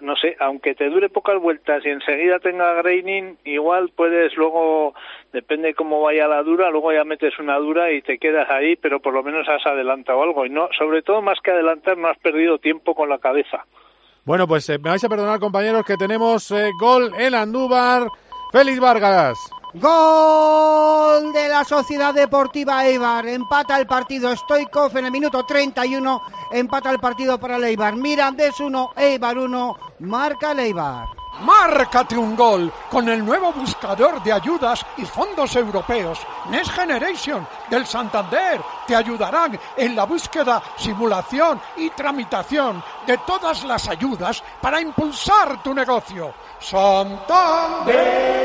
no sé, aunque te dure pocas vueltas y enseguida tenga graining, igual puedes luego, depende cómo vaya la dura, luego ya metes una dura y te quedas ahí, pero por lo menos has adelantado algo. Y no, sobre todo más que adelantar, no has perdido tiempo con la cabeza. Bueno, pues eh, me vais a perdonar, compañeros, que tenemos eh, gol en Andúbar. Félix Vargas. Gol de la Sociedad Deportiva Eibar. Empata el partido Stoikov en el minuto 31. Empata el partido para el Eibar. Mirandés 1, Eibar 1. Marca el Eibar. Márcate un gol con el nuevo buscador de ayudas y fondos europeos Next Generation del Santander. Te ayudarán en la búsqueda, simulación y tramitación de todas las ayudas para impulsar tu negocio. Santander.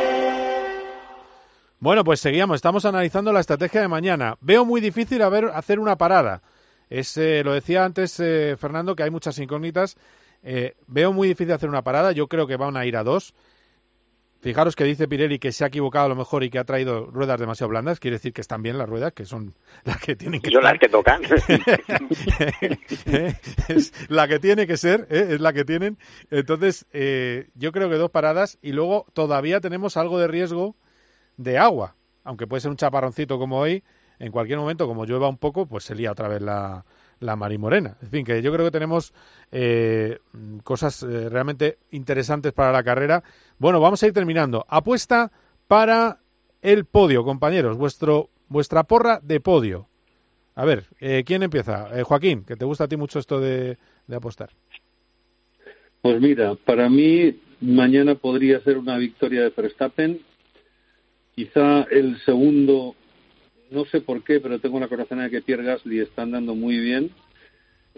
Bueno, pues seguíamos. Estamos analizando la estrategia de mañana. Veo muy difícil a ver, hacer una parada. Es, eh, lo decía antes eh, Fernando, que hay muchas incógnitas. Eh, veo muy difícil hacer una parada. Yo creo que van a ir a dos. Fijaros que dice Pirelli que se ha equivocado a lo mejor y que ha traído ruedas demasiado blandas. Quiere decir que están bien las ruedas, que son las que tienen que Son las que tocan. [laughs] es la que tiene que ser, ¿eh? es la que tienen. Entonces, eh, yo creo que dos paradas y luego todavía tenemos algo de riesgo de agua, aunque puede ser un chaparroncito como hoy, en cualquier momento, como llueva un poco, pues se lía otra vez la, la marimorena. En fin, que yo creo que tenemos eh, cosas eh, realmente interesantes para la carrera. Bueno, vamos a ir terminando. Apuesta para el podio, compañeros, vuestro vuestra porra de podio. A ver, eh, ¿quién empieza? Eh, Joaquín, que te gusta a ti mucho esto de, de apostar. Pues mira, para mí mañana podría ser una victoria de Verstappen. Quizá el segundo, no sé por qué, pero tengo la corazonada de que Pierre Gasly está andando muy bien.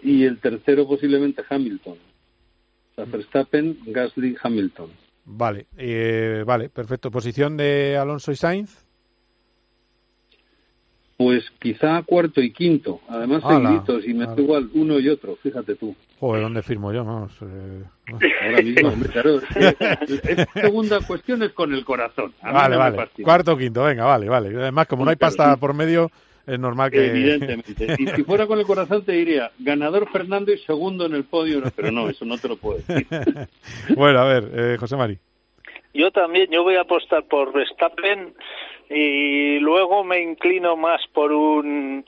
Y el tercero posiblemente Hamilton. O sea, Verstappen, Gasly, Hamilton. Vale, eh, vale, perfecto. Posición de Alonso y Sainz. Pues quizá cuarto y quinto. Además, seguiditos y me da igual uno y otro, fíjate tú. Joder, ¿dónde firmo yo? Vamos. eh, Ahora mismo, hombre, claro. [laughs] es que es segunda cuestión es con el corazón. A Vale, no vale. Cuarto o quinto, venga, vale, vale. Además, como no hay pasta por medio, es normal que. Evidentemente. Y si fuera con el corazón te diría ganador Fernando y segundo en el podio, no, pero no, eso no te lo puedo decir. [laughs] bueno, a ver, eh, José Mari. Yo también, yo voy a apostar por Verstappen y luego me inclino más por un,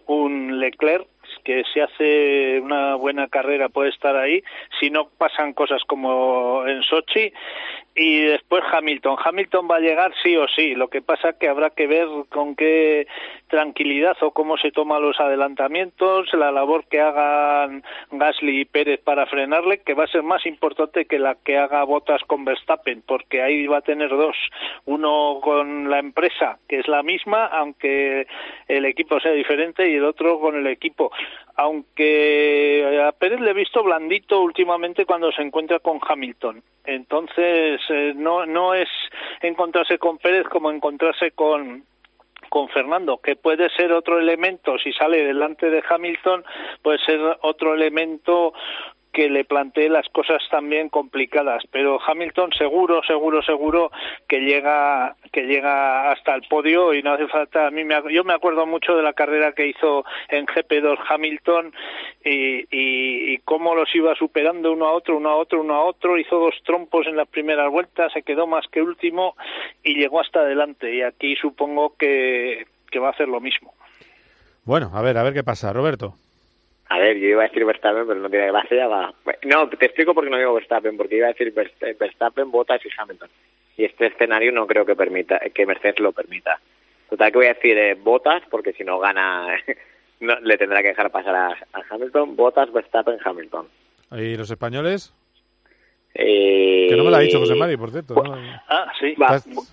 Leclerc que si hace una buena carrera puede estar ahí, si no pasan cosas como en Sochi y después Hamilton. Hamilton va a llegar sí o sí, lo que pasa que habrá que ver con qué tranquilidad o cómo se toman los adelantamientos, la labor que hagan Gasly y Pérez para frenarle, que va a ser más importante que la que haga Botas con Verstappen, porque ahí va a tener dos, uno con la empresa, que es la misma, aunque el equipo sea diferente, y el otro con el equipo. Aunque a Pérez le he visto blandito últimamente cuando se encuentra con Hamilton. Entonces, eh, no, no es encontrarse con Pérez como encontrarse con, con Fernando, que puede ser otro elemento, si sale delante de Hamilton, puede ser otro elemento que le plantee las cosas también complicadas, pero Hamilton seguro, seguro, seguro que llega que llega hasta el podio y no hace falta. A mí me, yo me acuerdo mucho de la carrera que hizo en GP2 Hamilton y, y, cómo los iba superando uno a otro, uno a otro, uno a otro. Hizo dos trompos en las primeras vueltas, se quedó más que último y llegó hasta adelante. Y aquí supongo que, que va a hacer lo mismo. Bueno, a ver, a ver qué pasa, Roberto. A ver, yo iba a decir Verstappen, pero no tiene gracia. Va. No, te explico por qué no digo Verstappen, porque iba a decir Verstappen, Bottas y Hamilton. Y este escenario no creo que permita que Mercedes lo permita. Total que voy a decir eh, Bottas, porque si no gana, [laughs] no, le tendrá que dejar pasar a, Hamilton. Bottas, Verstappen, Hamilton. ¿Y los españoles? Eh... Que no me lo ha dicho José Mari, por cierto. Ah, sí.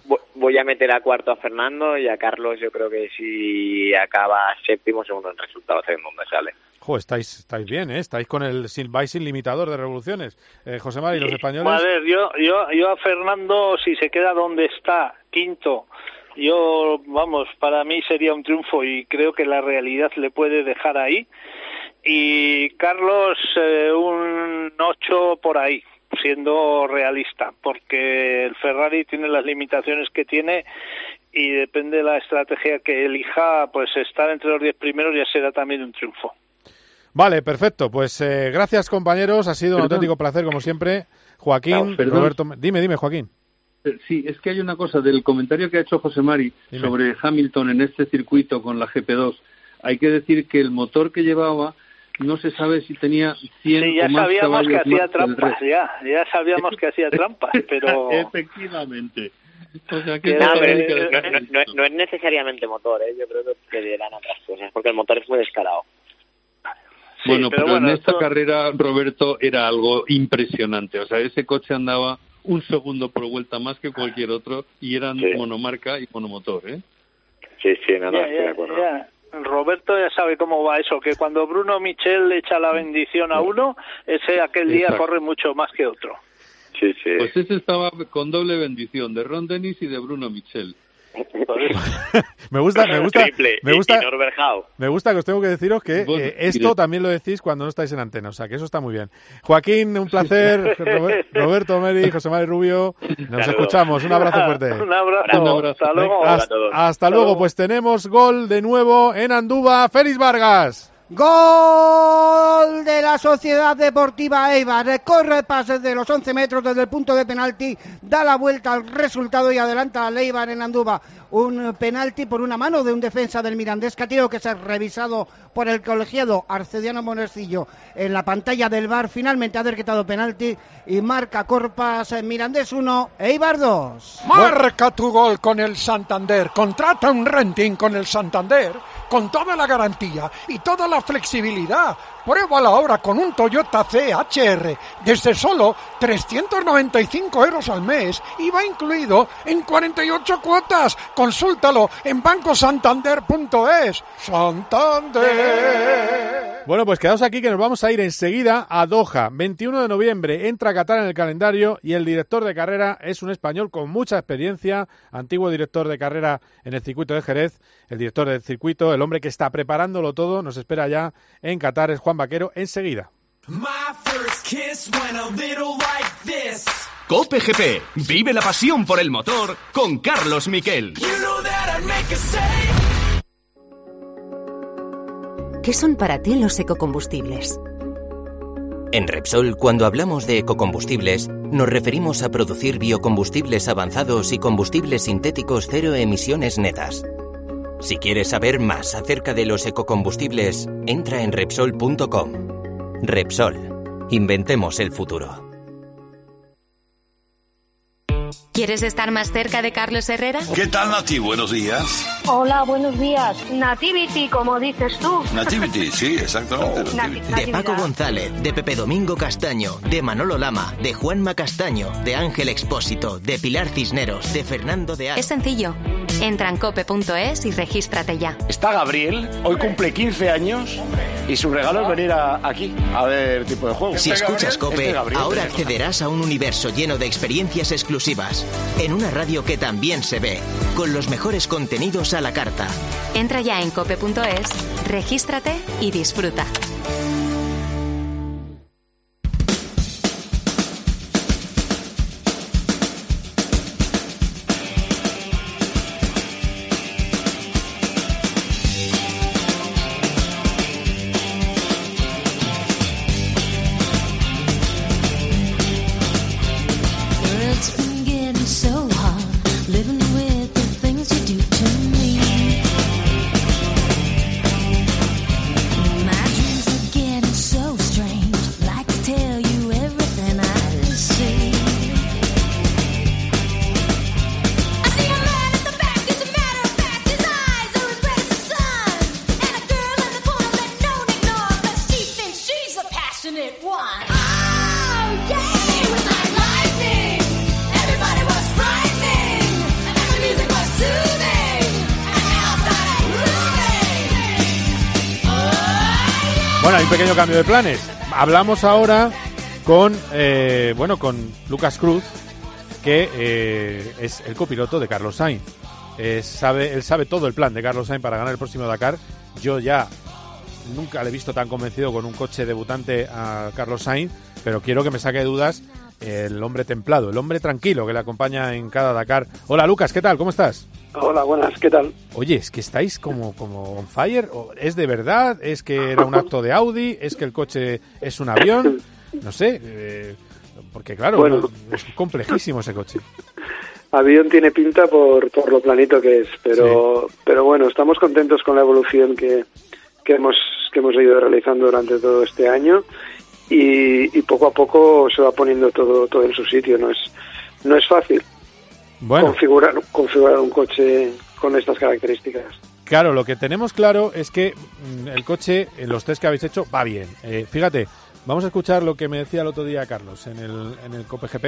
voy a meter a cuarto a Fernando y a Carlos yo creo que si acaba séptimo, segundo en resultados, en donde sale estáis, estáis bien, ¿eh? Estáis con el vais sin limitador de revoluciones. Eh, José María, ¿y los españoles? A ver, yo, yo, yo a Fernando, si se queda donde está, quinto, yo, vamos, para mí sería un triunfo y creo que la realidad le puede dejar ahí. Y Carlos, eh, un ocho por ahí, siendo realista, porque el Ferrari tiene las limitaciones que tiene y depende de la estrategia que elija, pues estar entre los diez primeros ya será también un triunfo. Vale, perfecto. Pues eh, gracias, compañeros. Ha sido un auténtico placer, como siempre. Joaquín, Roberto. Dime, dime, Joaquín. Eh, sí, es que hay una cosa del comentario que ha hecho José Mari sobre Hamilton en este circuito con la GP2. Hay que decir que el motor que llevaba no se sabe si tenía 100 sí, ya o más sabíamos que hacía trampas, ya, ya sabíamos que hacía trampas, pero... Efectivamente. no, no, es necesariamente motor, ¿eh? yo creo que le dan otras cosas, porque el motor es muy descarado bueno, pero, en esta carrera, Roberto, era algo impresionante. O sea, ese coche andaba un segundo por vuelta más que cualquier otro y eran monomarca y monomotor, ¿eh? Sí, sí, nada, estoy de acuerdo. Roberto ya sabe cómo va eso, que cuando Bruno Michel le echa la bendición a uno, ese aquel día corre mucho más que otro. Sí, sí. Pues ese estaba con doble bendición, de Ron Dennis y de Bruno Michel. [laughs] me gusta, me [laughs] gusta, me gusta, me gusta que os tengo que deciros que eh, esto también lo decís cuando no estáis en antena, o sea que eso está muy bien. Joaquín, un placer, [laughs] Roberto Meri, José María Rubio, nos escuchamos, un abrazo fuerte. Un abrazo, hasta luego. Hasta, luego, pues tenemos gol de nuevo en Andúba, Félix Vargas. Gol de la Sociedad Deportiva Eibar. Recorre pases de los 11 metros desde el punto de penalti. Da la vuelta al resultado y adelanta a Eibar en Andúba. Un penalti por una mano de un defensa del Mirandés tenido que ser revisado por el colegiado Arcediano Monercillo en la pantalla del bar. Finalmente ha decretado penalti y marca Corpas Mirandés 1, Eibar 2. Marca tu gol con el Santander. Contrata un renting con el Santander con toda la garantía y toda la flexibilidad. Prueba la hora con un Toyota CHR desde solo 395 euros al mes y va incluido en 48 cuotas. Consúltalo en bancosantander.es. Santander. Bueno, pues quedaos aquí que nos vamos a ir enseguida a Doha. 21 de noviembre entra Qatar en el calendario y el director de carrera es un español con mucha experiencia, antiguo director de carrera en el circuito de Jerez, el director del circuito, el hombre que está preparándolo todo, nos espera ya en Qatar, es Juan Vaquero, enseguida. Cope GP, vive la pasión por el motor con Carlos Miquel. ¿Qué son para ti los ecocombustibles? En Repsol, cuando hablamos de ecocombustibles, nos referimos a producir biocombustibles avanzados y combustibles sintéticos cero emisiones netas. Si quieres saber más acerca de los ecocombustibles, entra en Repsol.com. Repsol. Inventemos el futuro. ¿Quieres estar más cerca de Carlos Herrera? ¿Qué tal, Nati? Buenos días. Hola, buenos días. Nativity, como dices tú. Nativity, sí, exactamente. de Paco González, de Pepe Domingo Castaño, de Manolo Lama, de Juanma Castaño, de Ángel Expósito, de Pilar Cisneros, de Fernando de Es sencillo. Entra en cope.es y regístrate ya. ¿Está Gabriel? ¿Hoy cumple 15 años? Y su regalo es venir a- aquí a ver tipo de juego. Si escuchas Cope, Este Gabriel. ahora accederás a un universo lleno de experiencias exclusivas. En una radio que también se ve, con los mejores contenidos a la carta. Entra ya en cope.es, regístrate y disfruta. Bueno, hay un pequeño cambio de planes. Hablamos ahora con, eh, bueno, con Lucas Cruz, que eh, es el copiloto de Carlos Sainz. Eh, sabe, él sabe todo el plan de Carlos Sainz para ganar el próximo Dakar. Yo ya nunca le he visto tan convencido con un coche debutante a Carlos Sainz, pero quiero que me saque dudas el hombre templado, el hombre tranquilo que le acompaña en cada Dakar. Hola Lucas, ¿qué tal? ¿Cómo estás? Hola, buenas, ¿qué tal? Oye, es que estáis como, como on fire. ¿O ¿Es de verdad? ¿Es que era un acto de Audi? ¿Es que el coche es un avión? [laughs] No sé. eh, porque claro, Bueno. es complejísimo ese coche. [laughs] Avión tiene pinta por, por lo planito que es, pero, pero bueno, estamos contentos con la evolución que, que, hemos, que hemos ido realizando durante todo este año y, y poco a poco se va poniendo todo, todo en su sitio. No es, no es fácil Bueno, configurar, configurar un coche con estas características. claro, lo que tenemos claro es que mm, el coche, en los test que habéis hecho, va bien. Eh, fíjate, vamos a escuchar lo que me decía el otro día Carlos en el, en el COPGP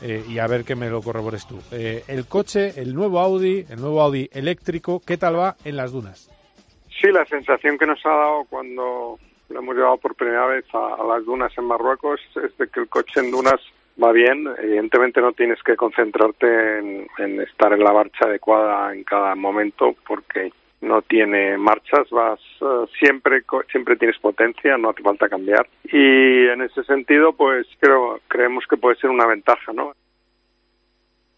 eh, y a ver que me lo corrobores tú. Eh, el coche, el nuevo Audi, el nuevo Audi eléctrico, ¿qué tal va en las dunas? Sí, la sensación que nos ha dado cuando lo hemos llevado por primera vez a, las dunas en Marruecos es de que el coche en dunas va bien. Evidentemente no tienes que concentrarte en, estar en la marcha adecuada en cada momento porque no tiene marchas, vas eh, siempre siempre tienes potencia, no hace falta cambiar. Y en ese sentido, pues creo creemos que puede ser una ventaja, ¿no?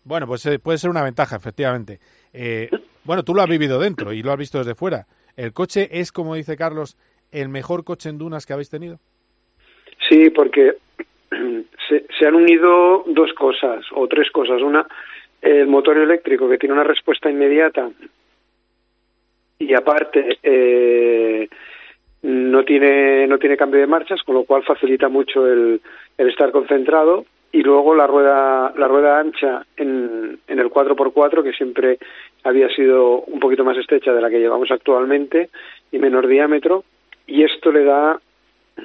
Bueno, pues eh, puede ser una ventaja, efectivamente. Eh, bueno, tú lo has vivido dentro y lo has visto desde fuera. ¿El coche es, como dice Carlos, el mejor coche en dunas que habéis tenido? Sí, porque [clears throat] se, han unido dos cosas o tres cosas. Una, el motor eléctrico que tiene una respuesta inmediata y aparte eh, no tiene no tiene cambio de marchas, con lo cual facilita mucho el, el estar concentrado. Y luego la rueda la rueda ancha en, en el 4x4 que siempre había sido un poquito más estrecha de la que llevamos actualmente y menor diámetro y esto le da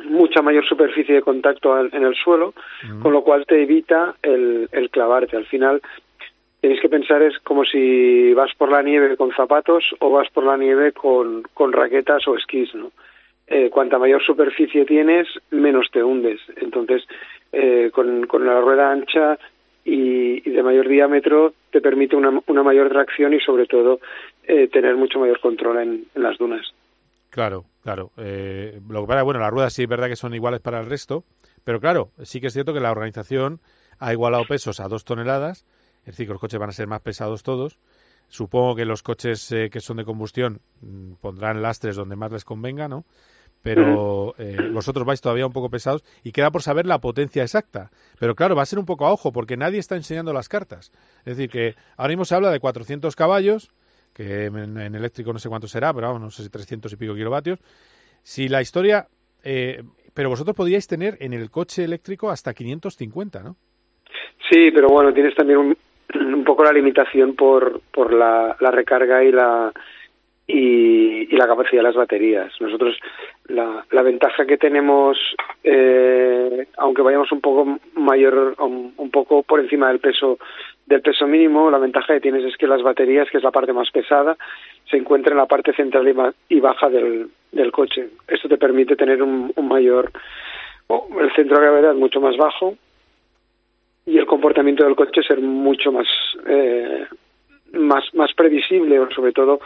mucha mayor superficie de contacto al- en el suelo, con lo cual te evita el, el clavarte. Al final tenéis que pensar es como si vas por la nieve con zapatos o vas por la nieve con, con raquetas o esquís, ¿no? Eh, cuanta mayor superficie tienes, menos te hundes. Entonces, eh, con, con la rueda ancha y, y de mayor diámetro te permite una, una mayor tracción y sobre todo eh, tener mucho mayor control en- en las dunas. Claro, claro. Eh, lo que pasa, bueno, las ruedas sí es verdad que son iguales para el resto, pero claro, sí que es cierto que la organización ha igualado pesos a dos toneladas, es decir, que los coches van a ser más pesados todos. Supongo que los coches eh, que son de combustión mm, pondrán lastres donde más les convenga, ¿no? Pero eh, vosotros vais todavía un poco pesados y queda por saber la potencia exacta. Pero claro, va a ser un poco a ojo porque nadie está enseñando las cartas. Es decir, que ahora mismo se habla de 400 caballos, que en, eléctrico no sé cuánto será, pero vamos, no sé si 300 y pico kilovatios. Si la historia... eh, pero vosotros podríais tener en el coche eléctrico hasta 550, ¿no? Sí, pero bueno, tienes también un, un poco la limitación por, por la, la recarga y la y la capacidad de las baterías. Nosotros la, la ventaja que tenemos, eh, aunque vayamos un poco mayor, un, un poco por encima del peso del peso mínimo, la ventaja que tienes es que las baterías, que es la parte más pesada, se encuentran en la parte central y ma- y baja del, del coche. Esto te permite tener un, un mayor, el centro de gravedad mucho más bajo y el comportamiento del coche ser mucho más, eh, más, más previsible sobre todo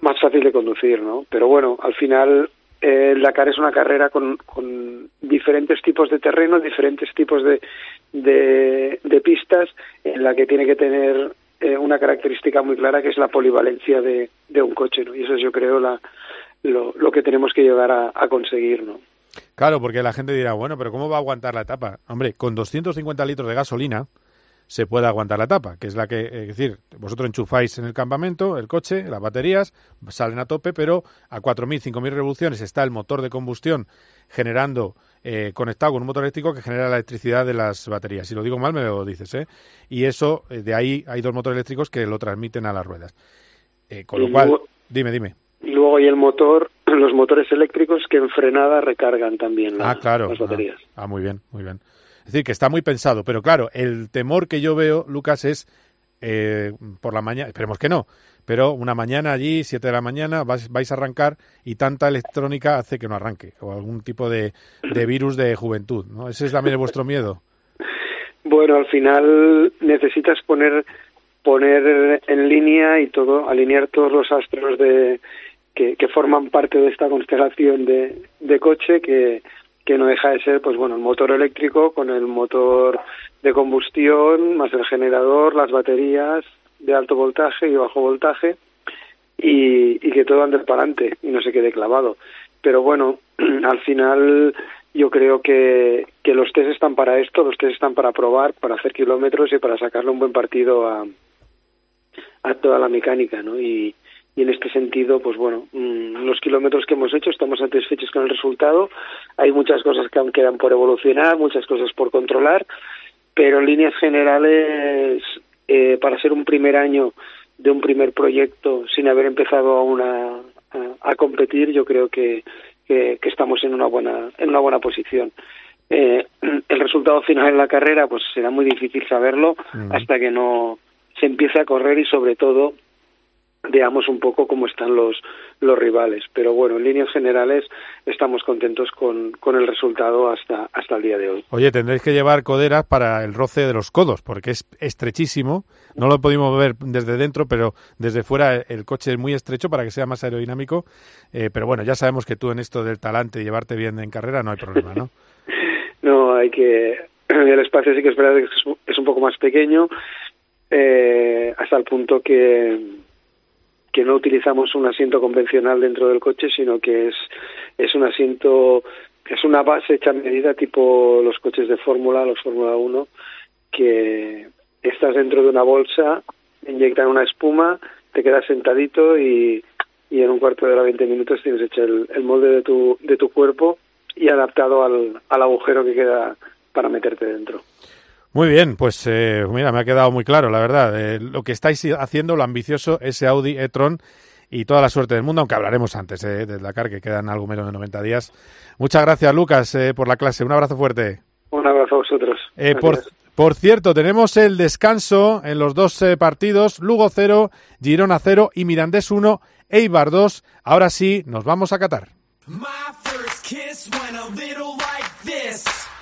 más fácil de conducir, ¿no? Pero bueno, al final eh, el es una carrera con, con diferentes tipos de terreno, diferentes tipos de, de, pistas, en la que tiene que tener eh, una característica muy clara que es la polivalencia de, de un coche, ¿no? Y eso es, yo creo, la, lo, lo que tenemos que llegar a, a conseguir, ¿no? Claro, porque la gente dirá, bueno, pero ¿cómo va a aguantar la etapa? Hombre, con 250 litros de gasolina se puede aguantar la etapa, que es la que, es decir, vosotros enchufáis en el campamento el coche, las baterías, salen a tope, pero a 4.000, 5.000 revoluciones está el motor de combustión generando, eh, conectado con un motor eléctrico que genera la electricidad de las baterías. Si lo digo mal, me lo dices, ¿eh? Y eso, eh, de ahí hay dos motores eléctricos que lo transmiten a las ruedas. Eh, con lo cual, dime, dime. Y luego hay el motor, [clears throat] los motores eléctricos que en frenada recargan también la- Ah, claro. las baterías. Ah, ah, muy bien, muy bien. Es decir, que está muy pensado, pero claro, el temor que yo veo, Lucas, es eh, por la mañana, esperemos que no, pero una mañana allí, 7 de la mañana, vais, vais a arrancar y tanta electrónica hace que no arranque, o algún tipo de, de virus de juventud, ¿no? Ese es también vuestro miedo. Bueno, al final necesitas poner poner en línea y todo, alinear todos los astros de que, que forman parte de esta constelación de, de coche que, que no deja de ser, pues bueno, el motor eléctrico con el motor de combustión, más el generador, las baterías de alto voltaje y bajo voltaje y, que todo ande para adelante y no se quede clavado. Pero bueno, [clears throat] al final yo creo que, que los test están para esto, los test están para probar, para hacer kilómetros y para sacarle un buen partido a, a toda la mecánica, ¿no? Y, y en este sentido, pues bueno, mm, los kilómetros que hemos hecho estamos satisfechos con el resultado. Hay muchas cosas que aún quedan por evolucionar, muchas cosas por controlar, pero en líneas generales, eh, para ser un primer año de un primer proyecto sin haber empezado aún a, a, a competir, yo creo que, que, que estamos en una buena en una buena posición. Eh, el resultado final en la carrera, pues será muy difícil saberlo hasta que no se empiece a correr y sobre todo veamos un poco cómo están los los rivales. Pero bueno, en líneas generales estamos contentos con, con el resultado hasta hasta el día de hoy. Oye, tendréis que llevar coderas para el roce de los codos, porque es estrechísimo. No lo pudimos ver desde dentro, pero desde fuera el coche es muy estrecho para que sea más aerodinámico. Eh, pero bueno, ya sabemos que tú en esto del talante y llevarte bien en carrera no hay problema, ¿no? [laughs] No, hay que. [clears throat] El espacio sí que es verdad que es un- es un poco más pequeño, eh, hasta el punto que, que no utilizamos un asiento convencional dentro del coche, sino que es, es un asiento, es una base hecha a medida tipo los coches de Fórmula, los Fórmula 1, que estás dentro de una bolsa, inyectan una espuma, te quedas sentadito y, en un cuarto de hora, 20 minutos tienes hecho el, el molde de tu, de tu cuerpo y adaptado al, al agujero que queda para meterte dentro. Muy bien, pues eh, mira, me ha quedado muy claro, la verdad. Eh, lo que estáis haciendo, lo ambicioso, ese Audi e-tron y toda la suerte del mundo, aunque hablaremos antes eh, del Dakar, que quedan algo menos de 90 días. Muchas gracias, Lucas, eh, por la clase. Un abrazo fuerte. Un abrazo a vosotros. Eh, por, por cierto, tenemos el descanso en los dos eh, partidos, Lugo 0, Girona 0 y Mirandés 1, Eibar 2. Ahora sí, nos vamos a Qatar. My first kiss went a little.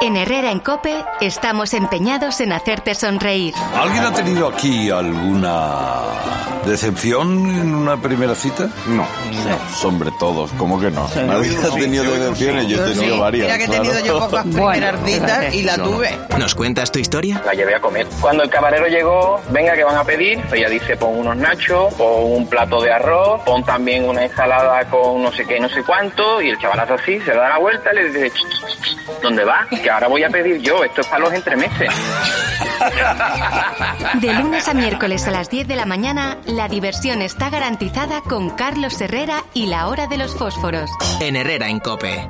En Herrera en Cope estamos empeñados en hacerte sonreír. ¿Alguien ha tenido aquí alguna decepción en una primera cita? No, no, sobre todos, ¿cómo que no? Nadie ha tenido decepciones, yo he tenido Sí, varias. Mira que he claro. tenido yo pocas [laughs] primeras citas [laughs] y la no. tuve. ¿Nos cuentas tu historia? La llevé a comer. Cuando el camarero llegó, venga, que van a pedir? Ella dice, pon unos nachos, pon un plato de arroz, pon también una ensalada con no sé qué, no sé cuánto, y el chaval hace así, se da la vuelta y le dice, "Ch, ch, ch, ¿dónde va? Que ahora voy a pedir yo, esto es para los entremeses. De lunes a miércoles a las 10 de la mañana, la diversión está garantizada con Carlos Herrera y la hora de los fósforos. En Herrera en Cope.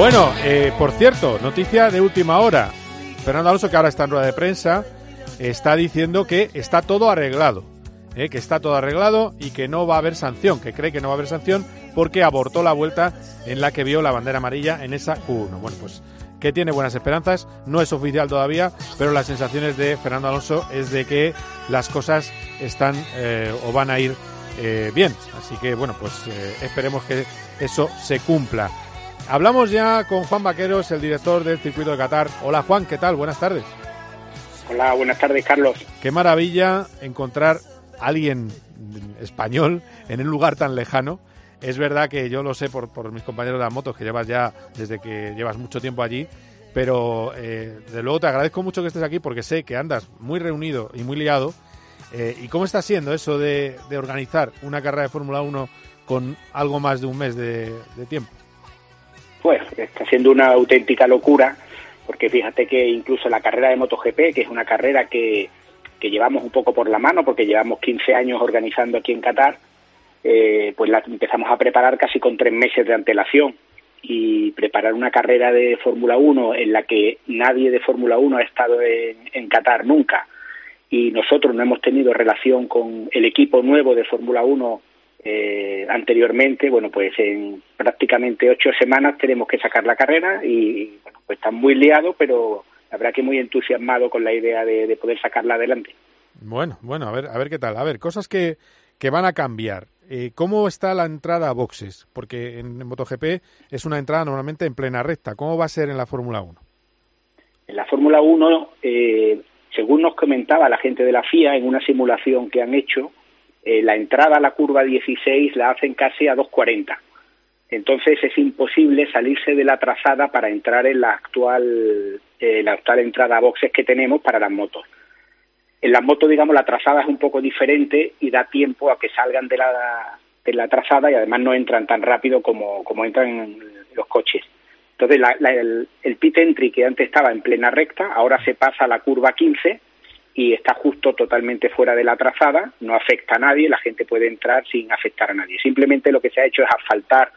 Bueno, eh, por cierto, noticia de última hora. Fernando Alonso, que ahora está en rueda de prensa, está diciendo que está todo arreglado. eh, que está todo arreglado y que no va a haber sanción, que cree que no va a haber sanción porque abortó la vuelta en la que vio la bandera amarilla en esa Q1. Bueno, pues que tiene buenas esperanzas, no es oficial todavía, pero las sensaciones de Fernando Alonso es de que las cosas están eh, o van a ir eh, bien. Así que bueno, pues eh, esperemos que eso se cumpla. Hablamos ya con Juan Vaqueros, el director del circuito de Qatar. Hola Juan, ¿qué tal? Buenas tardes. Hola, buenas tardes, Carlos. Qué maravilla encontrar a alguien español en un lugar tan lejano. Es verdad que yo lo sé por, por mis compañeros de las motos, que llevas ya desde que llevas mucho tiempo allí, pero eh, de luego te agradezco mucho que estés aquí porque sé que andas muy reunido y muy liado. Eh, ¿Y cómo está siendo eso de, de organizar una carrera de Fórmula 1 con algo más de un mes de, de tiempo? Pues está siendo una auténtica locura, porque fíjate que incluso la carrera de MotoGP, que es una carrera que, que llevamos un poco por la mano, porque llevamos 15 años organizando aquí en Qatar, eh, pues la empezamos a preparar casi con tres meses de antelación. Y preparar una carrera de Fórmula 1 en la que nadie de Fórmula 1 ha estado en, en Qatar nunca, y nosotros no hemos tenido relación con el equipo nuevo de Fórmula 1 eh, anteriormente, bueno, pues en prácticamente ocho semanas tenemos que sacar la carrera y, bueno, pues están muy liados, pero la verdad que muy entusiasmado con la idea de, de poder sacarla adelante. Bueno, bueno, a ver, a ver qué tal. A ver, cosas que, que van a cambiar. Eh, ¿Cómo está la entrada a boxes? Porque en, en MotoGP es una entrada normalmente en plena recta. ¿Cómo va a ser en la Fórmula 1? En la Fórmula 1, eh, según nos comentaba la gente de la FIA en una simulación que han hecho, eh, la entrada a la curva 16 la hacen casi a 2.40. Entonces es imposible salirse de la trazada para entrar en la actual, eh, la actual entrada a boxes que tenemos para las motos. En las motos, digamos, la trazada es un poco diferente y da tiempo a que salgan de la, de la trazada y además no entran tan rápido como, como entran los coches. Entonces, la- la- el, pit entry que antes estaba en plena recta, ahora se pasa a la curva 15 y está justo totalmente fuera de la trazada, no afecta a nadie, la gente puede entrar sin afectar a nadie. Simplemente lo que se ha hecho es asfaltar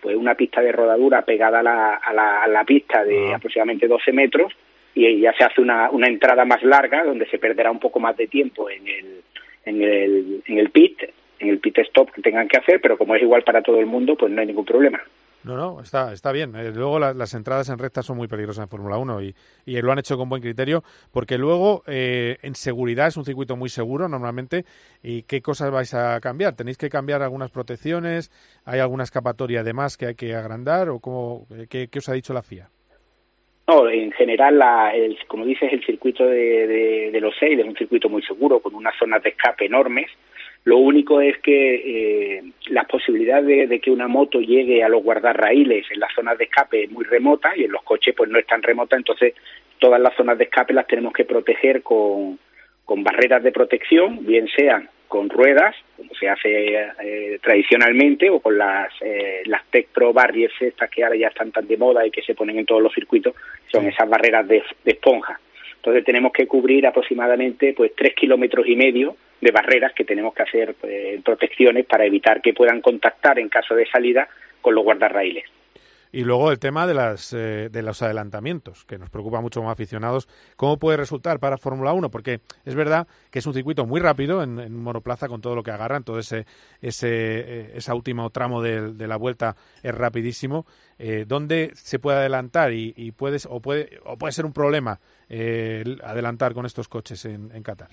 pues una pista de rodadura pegada a la, a la, a la pista de aproximadamente 12 metros y ya se hace una, una entrada más larga donde se perderá un poco más de tiempo en el, en el, en el pit, en el pit stop que tengan que hacer, pero como es igual para todo el mundo, pues no hay ningún problema. No, no, está, está bien. Eh, luego la- las entradas en recta son muy peligrosas en Fórmula 1 y, lo han hecho con buen criterio porque luego eh, en seguridad es un circuito muy seguro normalmente. ¿Y qué cosas vais a cambiar? ¿Tenéis que cambiar algunas protecciones? ¿Hay alguna escapatoria además que hay que agrandar? ¿O cómo, eh, qué, os ha dicho la FIA? No, en general, la, el, como dices, el circuito de los seis es un circuito muy seguro, con unas zonas de escape enormes. Lo único es que eh, las posibilidades de, de que una moto llegue a los guardarraíles en las zonas de escape es muy remota y en los coches pues no es tan remota, entonces todas las zonas de escape las tenemos que proteger con, con barreras de protección, bien sean con ruedas, como se hace eh, tradicionalmente, o con las, eh, las Tech Pro Barriers estas que ahora ya están tan de moda y que se ponen en todos los circuitos, son esas barreras de, de esponja. Entonces tenemos que cubrir aproximadamente pues tres kilómetros y medio de barreras que tenemos que hacer pues, protecciones para evitar que puedan contactar en caso de salida con los guardarraíles. Y luego el tema de, las, eh, de los adelantamientos, que nos preocupa mucho como aficionados. ¿Cómo puede resultar para Fórmula 1? Porque es verdad que es un circuito muy rápido en, monoplaza con todo lo que agarran, todo ese, ese, eh, ese último tramo de, la vuelta es rapidísimo. Eh, ¿Dónde se puede adelantar y, puedes, o, puede, o puede ser un problema eh, el adelantar con estos coches en, en Qatar?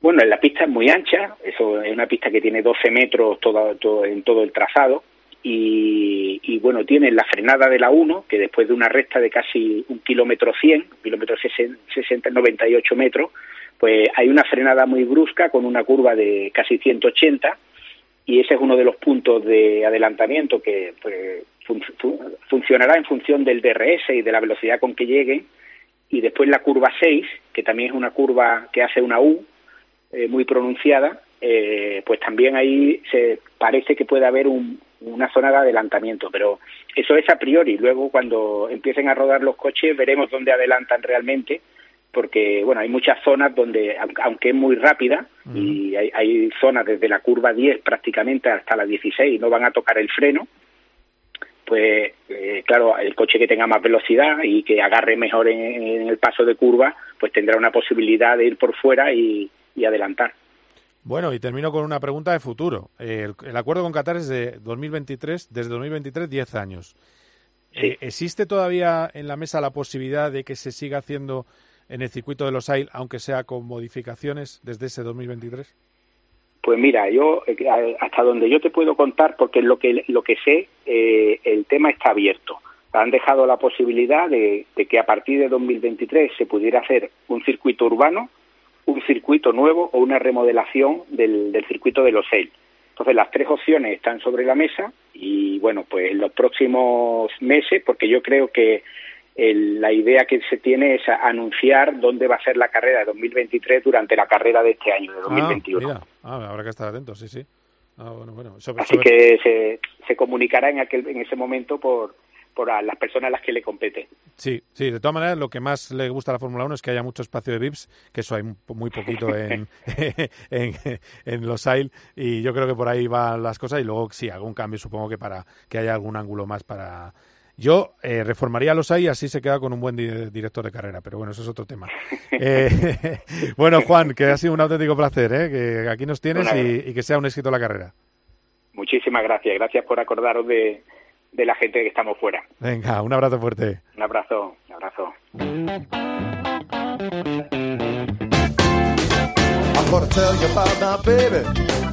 Bueno, la pista es muy ancha, eso es una pista que tiene 12 metros todo, en todo el trazado y, y, bueno, tiene la frenada de la 1, que después de una recta de casi un kilómetro 100, un kilómetro 60, 98 metros, pues hay una frenada muy brusca con una curva de casi 180 y ese es uno de los puntos de adelantamiento que pues, fun- fun- funcionará en función del DRS y de la velocidad con que lleguen y después la curva 6, que también es una curva que hace una U, eh, muy pronunciada, eh, pues también ahí se parece que puede haber un- una zona de adelantamiento, pero eso es a priori. Luego, cuando empiecen a rodar los coches, veremos dónde adelantan realmente, porque bueno, hay muchas zonas donde, aunque- es muy rápida, y hay, hay zonas desde la curva 10 prácticamente hasta la 16, no van a tocar el freno, pues eh, claro, el coche que tenga más velocidad y que agarre mejor en, en el paso de curva, pues tendrá una posibilidad de ir por fuera y, y adelantar. Bueno, y termino con una pregunta de futuro. El, el acuerdo con Qatar es de 2023, desde 2023, 10 años. Eh, ¿Existe todavía en la mesa la posibilidad de que se siga haciendo en el circuito de los AIL, aunque sea con modificaciones desde ese 2023? Pues mira, yo eh, hasta donde yo te puedo contar, porque lo que lo que sé, eh, el tema está abierto. Han dejado la posibilidad de, de que a partir de 2023 se pudiera hacer un circuito urbano, un circuito nuevo o una remodelación del, del circuito de los AIL. Entonces las tres opciones están sobre la mesa y bueno, pues en los próximos meses, porque yo creo que el- la idea que se tiene es anunciar dónde va a ser la carrera de 2023 durante la carrera de este año, de 2021. Ah, mira. Ah, habrá que estar atentos, sí, sí. Ah, bueno, bueno. Sobre- Así sobre- que se, se comunicará en aquel en ese momento por, por a las personas a las que le compete. Sí, sí, de todas maneras, lo que más le gusta a la Fórmula 1 es que haya mucho espacio de VIPs, que eso hay mu- muy poquito [laughs] en, [laughs] en, en los AIL, y yo creo que por ahí van las cosas, y luego sí, algún cambio, supongo que para que haya algún ángulo más para... Yo eh, reformaría los AIL y así se queda con un buen di- director de carrera, pero bueno, eso es otro tema. [laughs] Eh, bueno, Juan, que ha sido un auténtico placer, ¿eh? que aquí nos tienes y, y que sea un éxito la carrera. Muchísimas gracias. Gracias por acordaros de, de la gente que estamos fuera. Venga, un abrazo fuerte. Un abrazo. Un abrazo.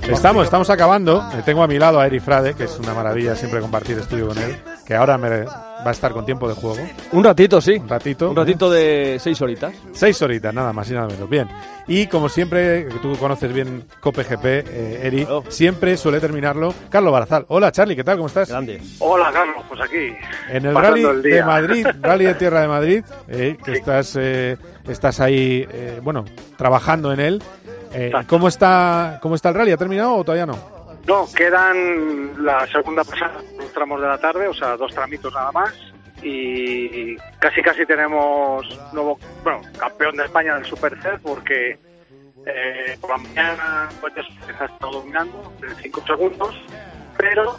Estamos, estamos acabando. Tengo a mi lado a Eri Frade, que es una maravilla siempre compartir estudio con él, que ahora me va a estar con tiempo de juego. Un ratito, sí. Un ratito. Un ratito de seis horitas. Seis horitas, nada más y nada menos. Bien. Y como siempre, que tú conoces bien COPGP, eh, Eri, siempre suele terminarlo Carlos Barazal. Hola, Charlie, ¿qué tal? ¿Cómo estás? Grande. Hola, Carlos, pues aquí. En el Rally el de. Madrid, [laughs] Rally de Tierra de Madrid, eh, que estás, eh, estás ahí, eh, bueno, trabajando en él. Eh, ¿cómo, está, ¿Cómo está el rally? ¿Ha terminado o todavía no? No, quedan la segunda pasada, dos tramos de la tarde, o sea, dos tramitos nada más. Y casi casi tenemos nuevo, bueno, campeón de España del Super C porque eh, por la mañana pues, ha estado dominando de 5 segundos, pero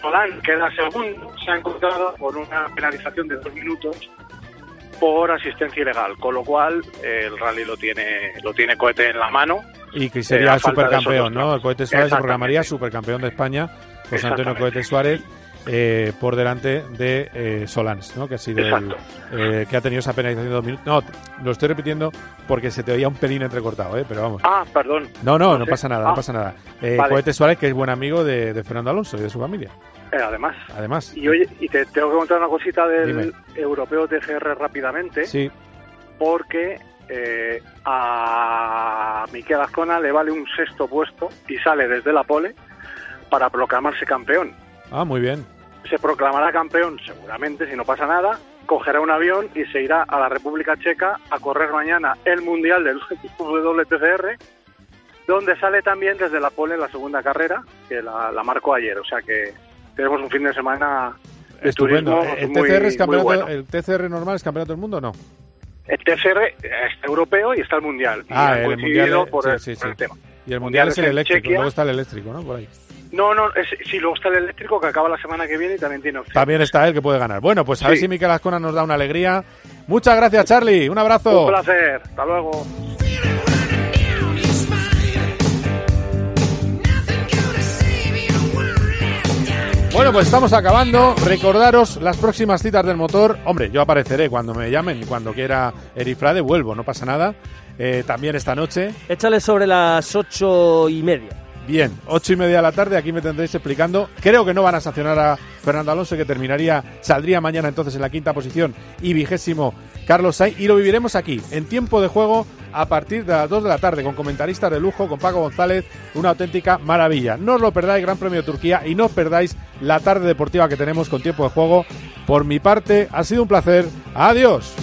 Solán queda segundo, se ha encontrado con una penalización de dos minutos por asistencia ilegal, con lo cual eh, el rally lo tiene lo tiene cohete en la mano Y que Eh, sería esos supercampeón, ¿no? El Cohete Suárez se programaría supercampeón de España, José Antonio. Cohete Suárez, eh, por delante de eh, Solans, ¿no? Que ha sido el, eh, que ha tenido esa penalización de dos minutos. No, lo estoy repitiendo porque se te oía un pelín entrecortado, ¿eh? Pero vamos. Ah, perdón. No, no, no sé. pasa nada, Ah, no pasa nada. Eh, vale. Cohete Suárez, que es buen amigo de, de Fernando Alonso y de su familia. Eh, además. Además. Y oye, y te tengo que contar una cosita del Dime. europeo TGR rápidamente, Sí. porque eh, a Miquel Azcona le vale un sexto puesto y sale desde la pole para proclamarse campeón. Ah, muy bien. Se proclamará campeón seguramente si no pasa nada, cogerá un avión y se irá a la República Checa a correr mañana el Mundial del WTCR, donde sale también desde la pole en la segunda carrera, que la, la marcó ayer. O sea que tenemos un fin de semana de Estupendo. turismo ¿El muy, TCR, es muy campeonato, bueno. ¿El TCR normal es campeonato del mundo o no? El TCR está europeo y está el mundial. Y Ah, han el mundial. por, sí, el, sí, por sí. el tema. Y el mundial, es el eléctrico, Chequia. luego está el eléctrico, ¿no? Por ahí. No, no, es, sí, luego está el eléctrico que acaba la semana que viene y también tiene opción. También está él que puede ganar. Bueno, pues a ver si Miquel Azcona nos da una alegría. Muchas gracias, Charlie. Un abrazo. Un placer. Hasta luego. Bueno, pues estamos acabando. Recordaros las próximas citas del motor. Hombre, yo apareceré cuando me llamen y cuando quiera Erifrade, vuelvo, no pasa nada. Eh, también esta noche. Échale sobre las ocho y media. Bien, ocho y media de la tarde, aquí me tendréis explicando. Creo que no van a sancionar a Fernando Alonso, que terminaría, saldría mañana entonces en la quinta posición y vigésimo Carlos Sainz. Y lo viviremos aquí, en tiempo de juego, a partir de las 2 de la tarde, con comentaristas de lujo, con Paco González, una auténtica maravilla. No os lo perdáis, Gran Premio de Turquía, y no os perdáis la tarde deportiva que tenemos con tiempo de juego. Por mi parte, ha sido un placer. Adiós.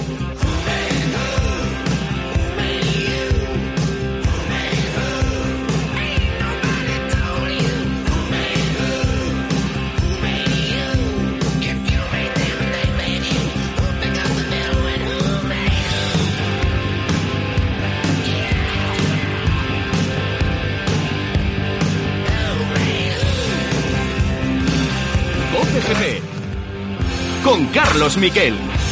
Carlos Miquel.